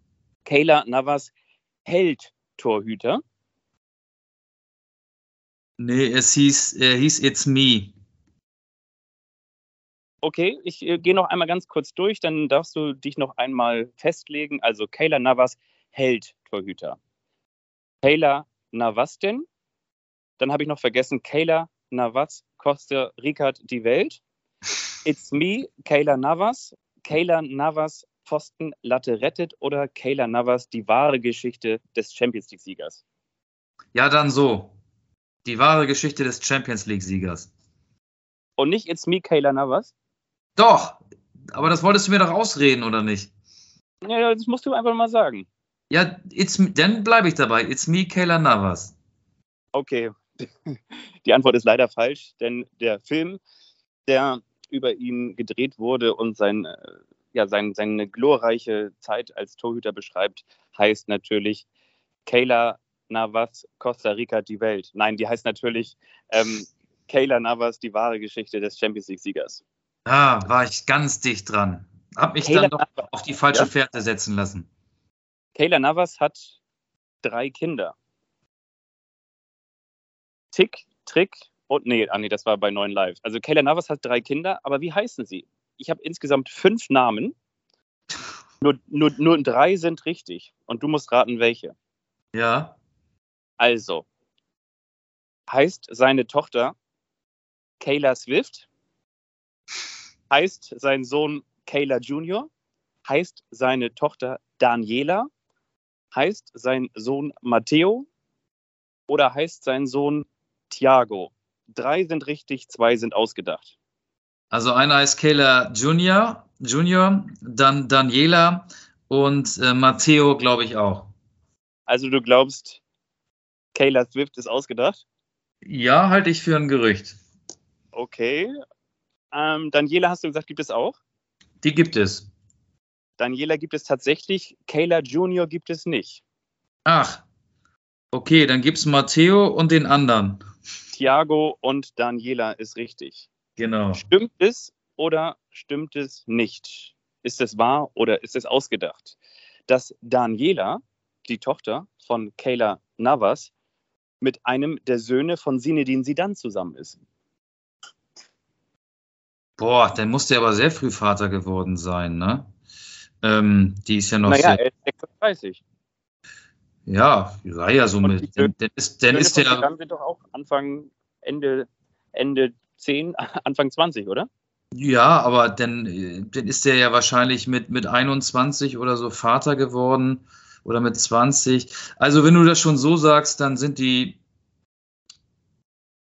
Kayla Navas Held Torhüter. Nee, es hieß, er hieß It's Me. Okay, ich äh, gehe noch einmal ganz kurz durch, dann darfst du dich noch einmal festlegen. Also Kayla Navas Held Torhüter. Kayla Navas denn? Dann habe ich noch vergessen, Kayla Navas Costa Ricard die Welt. *laughs* It's Me, Kayla Navas. Kayla Navas Pfosten Latte rettet oder Kayla Navas die wahre Geschichte des Champions League-Siegers? Ja, dann so. Die wahre Geschichte des Champions League-Siegers. Und nicht It's Me, Kayla Navas? Doch, aber das wolltest du mir doch ausreden, oder nicht? Ja, das musst du einfach mal sagen. Ja, it's, dann bleibe ich dabei. It's me, Kayla Navas. Okay, *laughs* die Antwort ist leider falsch, denn der Film, der über ihn gedreht wurde und sein, äh, ja, sein, seine glorreiche Zeit als Torhüter beschreibt, heißt natürlich Kayla Navas, Costa Rica, die Welt. Nein, die heißt natürlich ähm, Kayla Navas, die wahre Geschichte des Champions League-Siegers. Ah, war ich ganz dicht dran. Hab mich Kayla dann doch Navas. auf die falsche Ja. Fährte setzen lassen. Kayla Navas hat drei Kinder. Tick, Trick und nee, ah nee, das war bei Neuen Live. Also Kayla Navas hat drei Kinder, aber wie heißen sie? Ich habe insgesamt fünf Namen. *laughs* Nur, nur, nur drei sind richtig. Und du musst raten, welche. Ja. Also, heißt seine Tochter Kayla Swift? Heißt sein Sohn Kayla Junior? Heißt seine Tochter Daniela? Heißt sein Sohn Matteo? Oder heißt sein Sohn Thiago? Drei sind richtig, zwei sind ausgedacht. Also einer ist Kayla Junior, Junior, dann Daniela und äh, Matteo, glaube ich auch. Also du glaubst, Kayla Swift ist ausgedacht? Ja, halte ich für ein Gerücht. Okay. Ähm, Daniela hast du gesagt, gibt es auch? Die gibt es. Daniela gibt es tatsächlich, Kayla Junior gibt es nicht. Ach, okay, dann gibt es Matteo und den anderen. Thiago und Daniela ist richtig. Genau. Stimmt es oder stimmt es nicht? Ist es wahr oder ist es ausgedacht? Dass Daniela, die Tochter von Kayla Navas, mit einem der Söhne von Sinedin Sidan zusammen ist. Boah, dann muss der aber sehr früh Vater geworden sein, ne? Ähm, die ist ja noch naja, sehr. er ist 36. Ja, ja, ja, so mit. Dann, dann ist, dann ist der. Sidan sind doch auch Anfang, Ende, Ende 10, *laughs* Anfang 20, oder? Ja, aber dann, dann ist der ja wahrscheinlich mit, mit 21 oder so Vater geworden oder mit 20. Also, wenn du das schon so sagst, dann sind die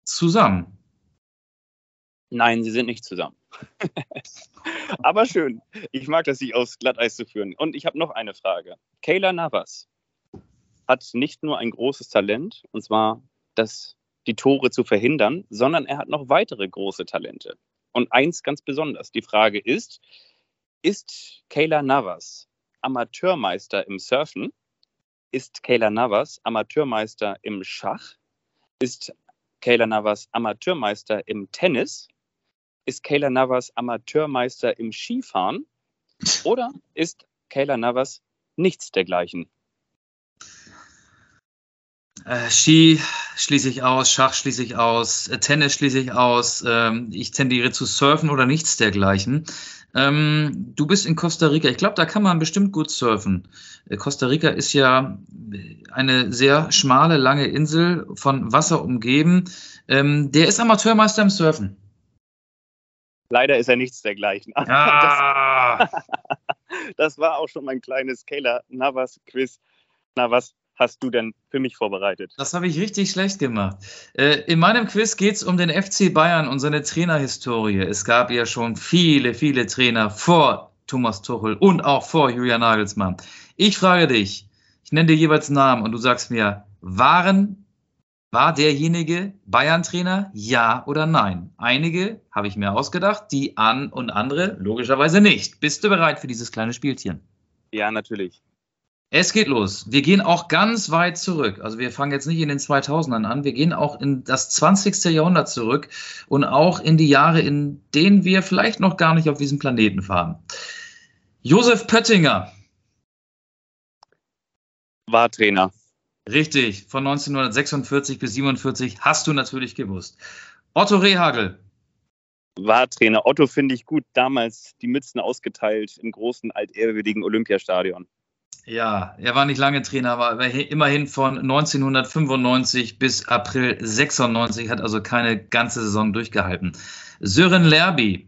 zusammen. Nein, sie sind nicht zusammen. *laughs* Aber schön. Ich mag das, sich aufs Glatteis zu führen. Und ich habe noch eine Frage. Kayla Navas hat nicht nur ein großes Talent, und zwar das, die Tore zu verhindern, sondern er hat noch weitere große Talente. Und eins ganz besonders. Die Frage ist, ist Kayla Navas Amateurmeister im Surfen? Ist Kayla Navas Amateurmeister im Schach? Ist Kayla Navas Amateurmeister im Tennis? Ist Kayla Navas Amateurmeister im Skifahren? Oder ist Kayla Navas nichts dergleichen? Äh, Ski schließe ich aus, Schach schließe ich aus, äh, Tennis schließe ich aus. Ähm, ich tendiere zu Surfen oder nichts dergleichen. Ähm, du bist in Costa Rica. Ich glaube, da kann man bestimmt gut surfen. Äh, Costa Rica ist ja eine sehr schmale, lange Insel von Wasser umgeben. Ähm, der ist Amateurmeister im Surfen. Leider ist er nichts dergleichen. *laughs* Ah, Das, *laughs* das war auch schon mein kleines Kayla Navas Quiz. Na, was hast du denn für mich vorbereitet? das habe ich richtig schlecht gemacht. Äh, in meinem Quiz geht es um den FC Bayern und seine Trainerhistorie. Es gab ja schon viele, viele Trainer vor Thomas Tuchel und auch vor Julian Nagelsmann. Ich frage dich, ich nenne dir jeweils Namen und du sagst mir, waren, war derjenige Bayern-Trainer? Ja oder nein? Einige habe ich mir ausgedacht, die an und andere logischerweise nicht. Bist du bereit für dieses kleine Spielchen? Ja, natürlich. Es geht los. Wir gehen auch ganz weit zurück. Also wir fangen jetzt nicht in den 2000ern an. Wir gehen auch in das 20. Jahrhundert zurück und auch in die Jahre, in denen wir vielleicht noch gar nicht auf diesem Planeten fahren. Josef Pöttinger. War Trainer. Richtig. Von 1946 bis 47 hast du natürlich gewusst. Otto Rehagel. War Trainer. Otto finde ich gut. Damals die Mützen ausgeteilt im großen altehrwürdigen Olympiastadion. Ja, er war nicht lange Trainer, aber immerhin von 1995 bis April 96, hat also keine ganze Saison durchgehalten. Sören Lerby.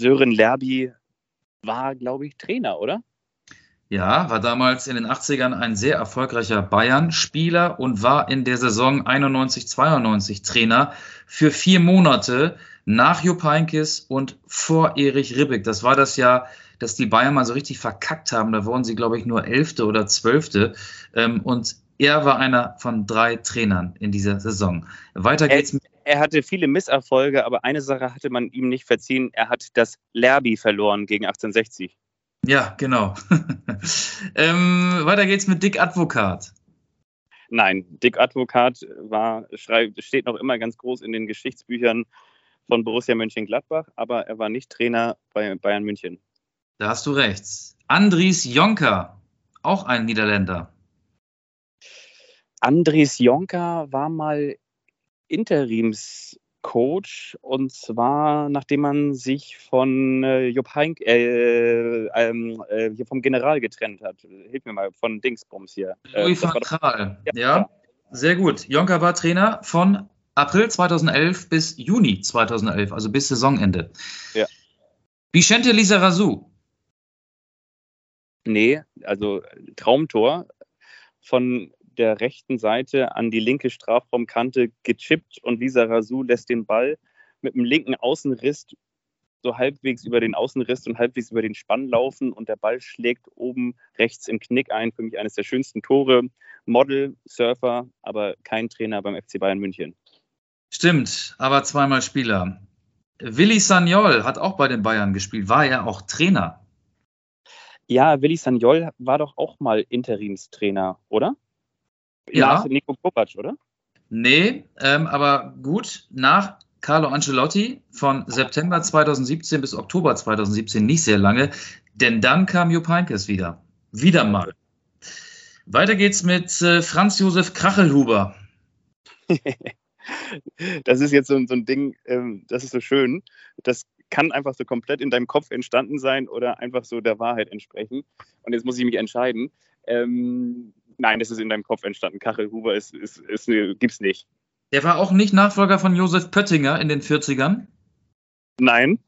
Sören Lerby war, glaube ich, Trainer, oder? Ja, war damals in den 80ern ein sehr erfolgreicher Bayern-Spieler und war in der Saison 91-92 Trainer für vier Monate nach Jupp Heynckes und vor Erich Ribbeck. Das war das Jahr, dass die Bayern mal so richtig verkackt haben. Da wurden sie, glaube ich, nur Elfte oder Zwölfte. Ähm, und er war einer von drei Trainern in dieser Saison. Weiter geht's. Er, er hatte viele Misserfolge, aber eine Sache hatte man ihm nicht verziehen. Er hat das Lerby verloren gegen 1860. Ja, genau. *laughs* ähm, weiter geht's mit Dick Advokat. Nein, Dick Advokat war, schreibt, steht noch immer ganz groß in den Geschichtsbüchern von Borussia Mönchengladbach, aber er war nicht Trainer bei Bayern München. Da hast du recht. Andries Jonker, auch ein Niederländer. Andries Jonker war mal Interimscoach und zwar nachdem man sich von äh, Jupp Heink, äh, ähm, äh, hier vom General getrennt hat. Hilf mir mal von Dingsbums hier. Äh, Louis van Gaal. Ja, ja, sehr gut. Jonker war Trainer von April 2011 bis Juni 2011, also bis Saisonende. Ja. Vicente Lizarazu. Nee, also Traumtor von der rechten Seite an die linke Strafraumkante gechippt und Lizarazu lässt den Ball mit dem linken Außenriss so halbwegs über den Außenriss und halbwegs über den Spann laufen und der Ball schlägt oben rechts im Knick ein. Für mich eines der schönsten Tore. Model, Surfer, aber kein Trainer beim FC Bayern München. Stimmt, aber zweimal Spieler. Willi Sagnol hat auch bei den Bayern gespielt. War er auch Trainer? Ja, Willi Sagnol war doch auch mal Interimstrainer, oder? Ja. Nach Nico Kovac, oder? Nee, ähm, aber gut, nach Carlo Ancelotti von September 2017 bis Oktober 2017 nicht sehr lange, denn dann kam Jupp Heynckes wieder. Wieder mal. Weiter geht's mit äh, Franz Josef Krachelhuber. *laughs* das ist jetzt so, so ein Ding, ähm, das ist so schön. Das kann einfach so komplett in deinem Kopf entstanden sein oder einfach so der Wahrheit entsprechen. Und jetzt muss ich mich entscheiden. Ähm, nein, das ist in deinem Kopf entstanden. Kachelhuber ist, ist, ist, ist, gibt's nicht. Der war auch nicht Nachfolger von Josef Pöttinger in den 40ern? Nein.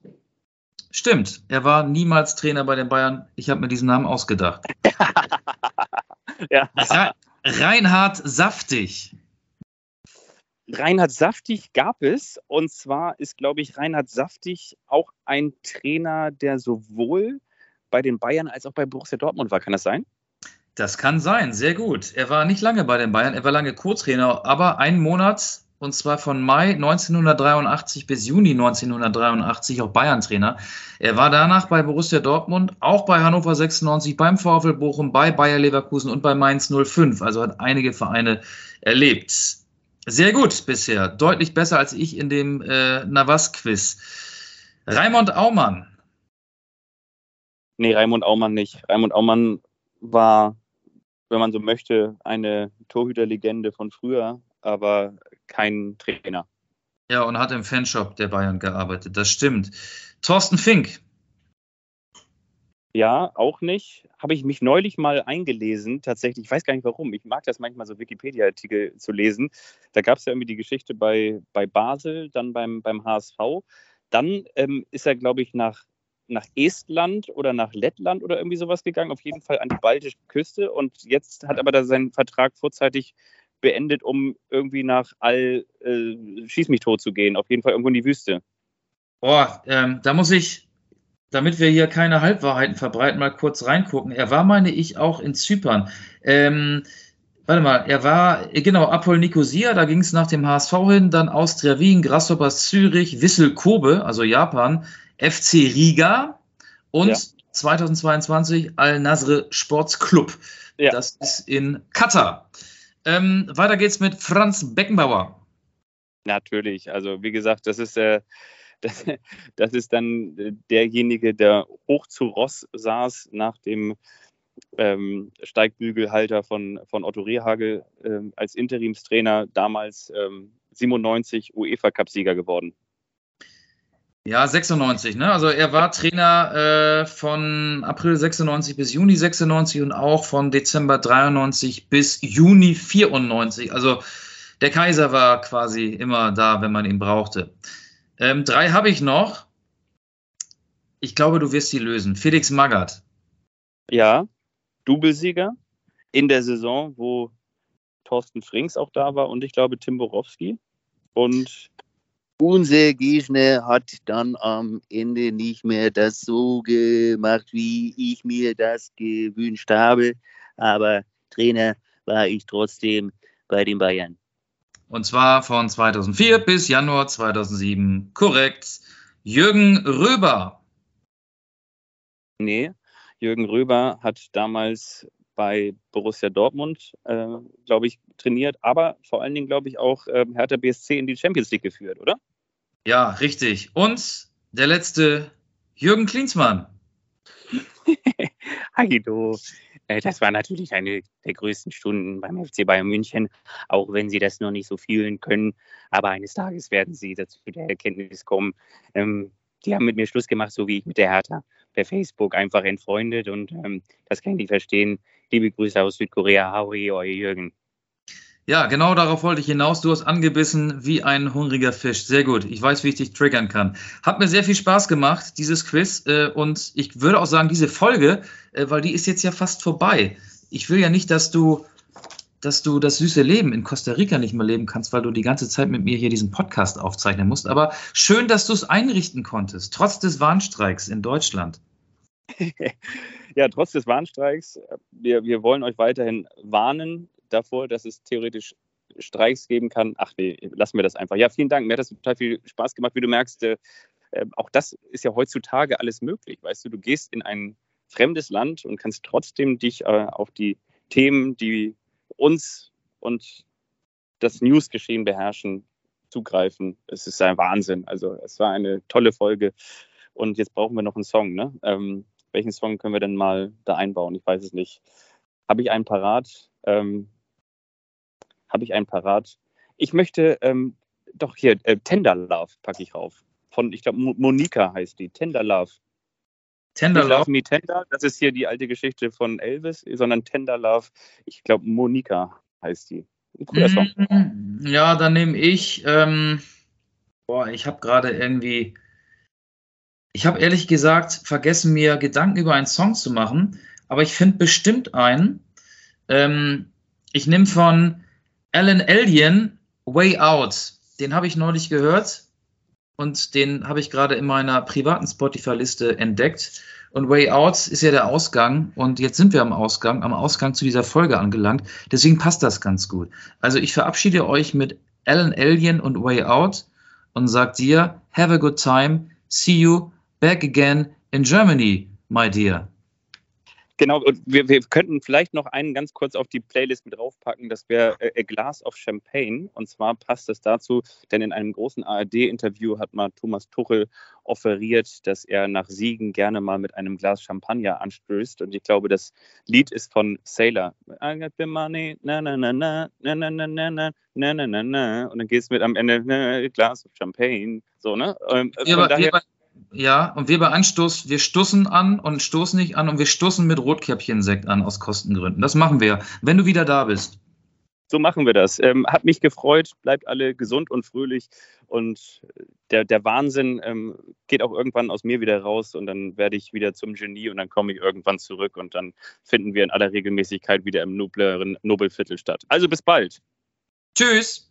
Stimmt, er war niemals Trainer bei den Bayern. Ich habe mir diesen Namen ausgedacht. *laughs* ja. Reinhard Saftig. Reinhard Saftig gab es. Und zwar ist, glaube ich, Reinhard Saftig auch ein Trainer, der sowohl bei den Bayern als auch bei Borussia Dortmund war. Kann das sein? Das kann sein, sehr gut. Er war nicht lange bei den Bayern, er war lange Co-Trainer, aber einen Monat, und zwar von Mai 1983 bis Juni 1983 auch Bayern-Trainer. Er war danach bei Borussia Dortmund, auch bei Hannover 96, beim VfL Bochum, bei Bayer Leverkusen und bei Mainz 05. Also hat einige Vereine erlebt. Sehr gut bisher. Deutlich besser als ich in dem äh, Navas-Quiz. Raimund Aumann. Nee, Raimund Aumann nicht. Raimund Aumann war, wenn man so möchte, eine Torhüterlegende von früher, aber kein Trainer. Ja, und hat im Fanshop der Bayern gearbeitet. Das stimmt. Thorsten Fink. Ja, auch nicht. Habe ich mich neulich mal eingelesen, tatsächlich. Ich weiß gar nicht warum. Ich mag das manchmal so Wikipedia-Artikel zu lesen. Da gab es ja irgendwie die Geschichte bei, bei Basel, dann beim, beim HSV. Dann ähm, ist er, glaube ich, nach, nach Estland oder nach Lettland oder irgendwie sowas gegangen. Auf jeden Fall an die baltische Küste. Und jetzt hat aber da seinen Vertrag vorzeitig beendet, um irgendwie nach All äh, Schieß mich tot zu gehen. Auf jeden Fall irgendwo in die Wüste. Boah, ähm, da muss ich damit wir hier keine Halbwahrheiten verbreiten, mal kurz reingucken. Er war, meine ich, auch in Zypern. Ähm, warte mal, er war, genau, Apol Nicosia, da ging es nach dem HSV hin, dann Austria Wien, Grasshoppers Zürich, Wissel Kobe, also Japan, FC Riga und ja. 2022 Al-Nasr Sports Club. Ja. Das ist in Katar. Ähm, weiter geht's mit Franz Beckenbauer. Natürlich, also wie gesagt, das ist äh, das, das, ist dann derjenige, der hoch zu Ross saß nach dem ähm, Steigbügelhalter von, von Otto Rehagel ähm, als Interimstrainer, damals ähm, 97 UEFA-Cup-Sieger geworden. Ja, 96, ne? Also er war Trainer äh, von April 96 bis Juni 96 und auch von Dezember 93 bis Juni 94. Also der Kaiser war quasi immer da, wenn man ihn brauchte. Ähm, drei habe ich noch. Ich glaube, du wirst sie lösen. Felix Magath. Ja, Doublesieger in der Saison, wo Thorsten Frings auch da war und ich glaube Tim Borowski. Und unser Gegner hat dann am Ende nicht mehr das so gemacht, wie ich mir das gewünscht habe. Aber Trainer war ich trotzdem bei den Bayern. Und zwar von 2004 bis Januar 2007. Korrekt. Jürgen Röber. Nee, Jürgen Röber hat damals bei Borussia Dortmund, äh, glaube ich, trainiert, aber vor allen Dingen, glaube ich, auch äh, Hertha BSC in die Champions League geführt, oder? Ja, richtig. Und der letzte, Jürgen Klinsmann. *laughs* Heido. Äh, das war natürlich eine der größten Stunden beim FC Bayern München, auch wenn sie das noch nicht so fühlen können. Aber eines Tages werden sie dazu der Erkenntnis kommen. Ähm, die haben mit mir Schluss gemacht, so wie ich mit der Hertha per Facebook einfach entfreundet und ähm, das kann ich verstehen. Liebe Grüße aus Südkorea, Haui, euer Jürgen. Ja, genau darauf wollte ich hinaus. Du hast angebissen wie ein hungriger Fisch. Sehr gut. Ich weiß, wie ich dich triggern kann. Hat mir sehr viel Spaß gemacht, dieses Quiz. Äh, und ich würde auch sagen, diese Folge, äh, weil die ist jetzt ja fast vorbei. Ich will ja nicht, dass du, dass du das süße Leben in Costa Rica nicht mehr leben kannst, weil du die ganze Zeit mit mir hier diesen Podcast aufzeichnen musst. Aber schön, dass du es einrichten konntest, trotz des Warnstreiks in Deutschland. *laughs* ja, trotz des Warnstreiks. Wir, wir wollen euch weiterhin warnen davor, dass es theoretisch Streiks geben kann. Ach nee, lassen wir das einfach. Ja, vielen Dank. Mir hat das total viel Spaß gemacht. Wie du merkst, äh, äh, auch das ist ja heutzutage alles möglich. Weißt du, du gehst in ein fremdes Land und kannst trotzdem dich äh, auf die Themen, die uns und das Newsgeschehen beherrschen, zugreifen. Es ist ein Wahnsinn. Also es war eine tolle Folge. Und jetzt brauchen wir noch einen Song. Ne? Ähm, welchen Song können wir denn mal da einbauen? Ich weiß es nicht. Habe ich einen parat? Ähm, habe ich einen parat. Ich möchte ähm, doch hier äh, Tender Love packe ich rauf. Von, ich glaube, Monika heißt die. Tender Love. Tender Love. Love Me Tender, das ist hier die alte Geschichte von Elvis, sondern Tender Love, ich glaube, Monika heißt die. Mm, ja, dann nehme ich, ähm, boah, ich habe gerade irgendwie, ich habe ehrlich gesagt vergessen, mir Gedanken über einen Song zu machen, aber ich finde bestimmt einen. Ähm, ich nehme von Alan Alien Way Out. Den habe ich neulich gehört und den habe ich gerade in meiner privaten Spotify-Liste entdeckt. Und Way Out ist ja der Ausgang und jetzt sind wir am Ausgang, am Ausgang zu dieser Folge angelangt. Deswegen passt das ganz gut. Also ich verabschiede euch mit Alan Alien und Way Out und sage dir, have a good time, see you back again in Germany, my dear. Genau, und wir, wir könnten vielleicht noch einen ganz kurz auf die Playlist mit draufpacken. Das wäre äh, A Glass of Champagne. Und zwar passt es dazu, denn in einem großen ARD-Interview hat mal Thomas Tuchel offeriert, dass er nach Siegen gerne mal mit einem Glas Champagner anstößt. Und ich glaube, das Lied ist von Sailor. I got the money, na na na na, na na na na na, na na na na. Und dann geht es mit am Ende, na, Glass of Champagne. So, ne? Ähm, ja, daher, ja, und wir bei Anstoß, wir stoßen an und stoßen nicht an und wir stoßen mit Rotkäppchensekt an aus Kostengründen. Das machen wir, wenn du wieder da bist. So machen wir das. Ähm, hat mich gefreut. Bleibt alle gesund und fröhlich. Und der, der Wahnsinn ähm, geht auch irgendwann aus mir wieder raus. Und dann werde ich wieder zum Genie und dann komme ich irgendwann zurück. Und dann finden wir in aller Regelmäßigkeit wieder im nobleren Nobelviertel statt. Also bis bald. Tschüss.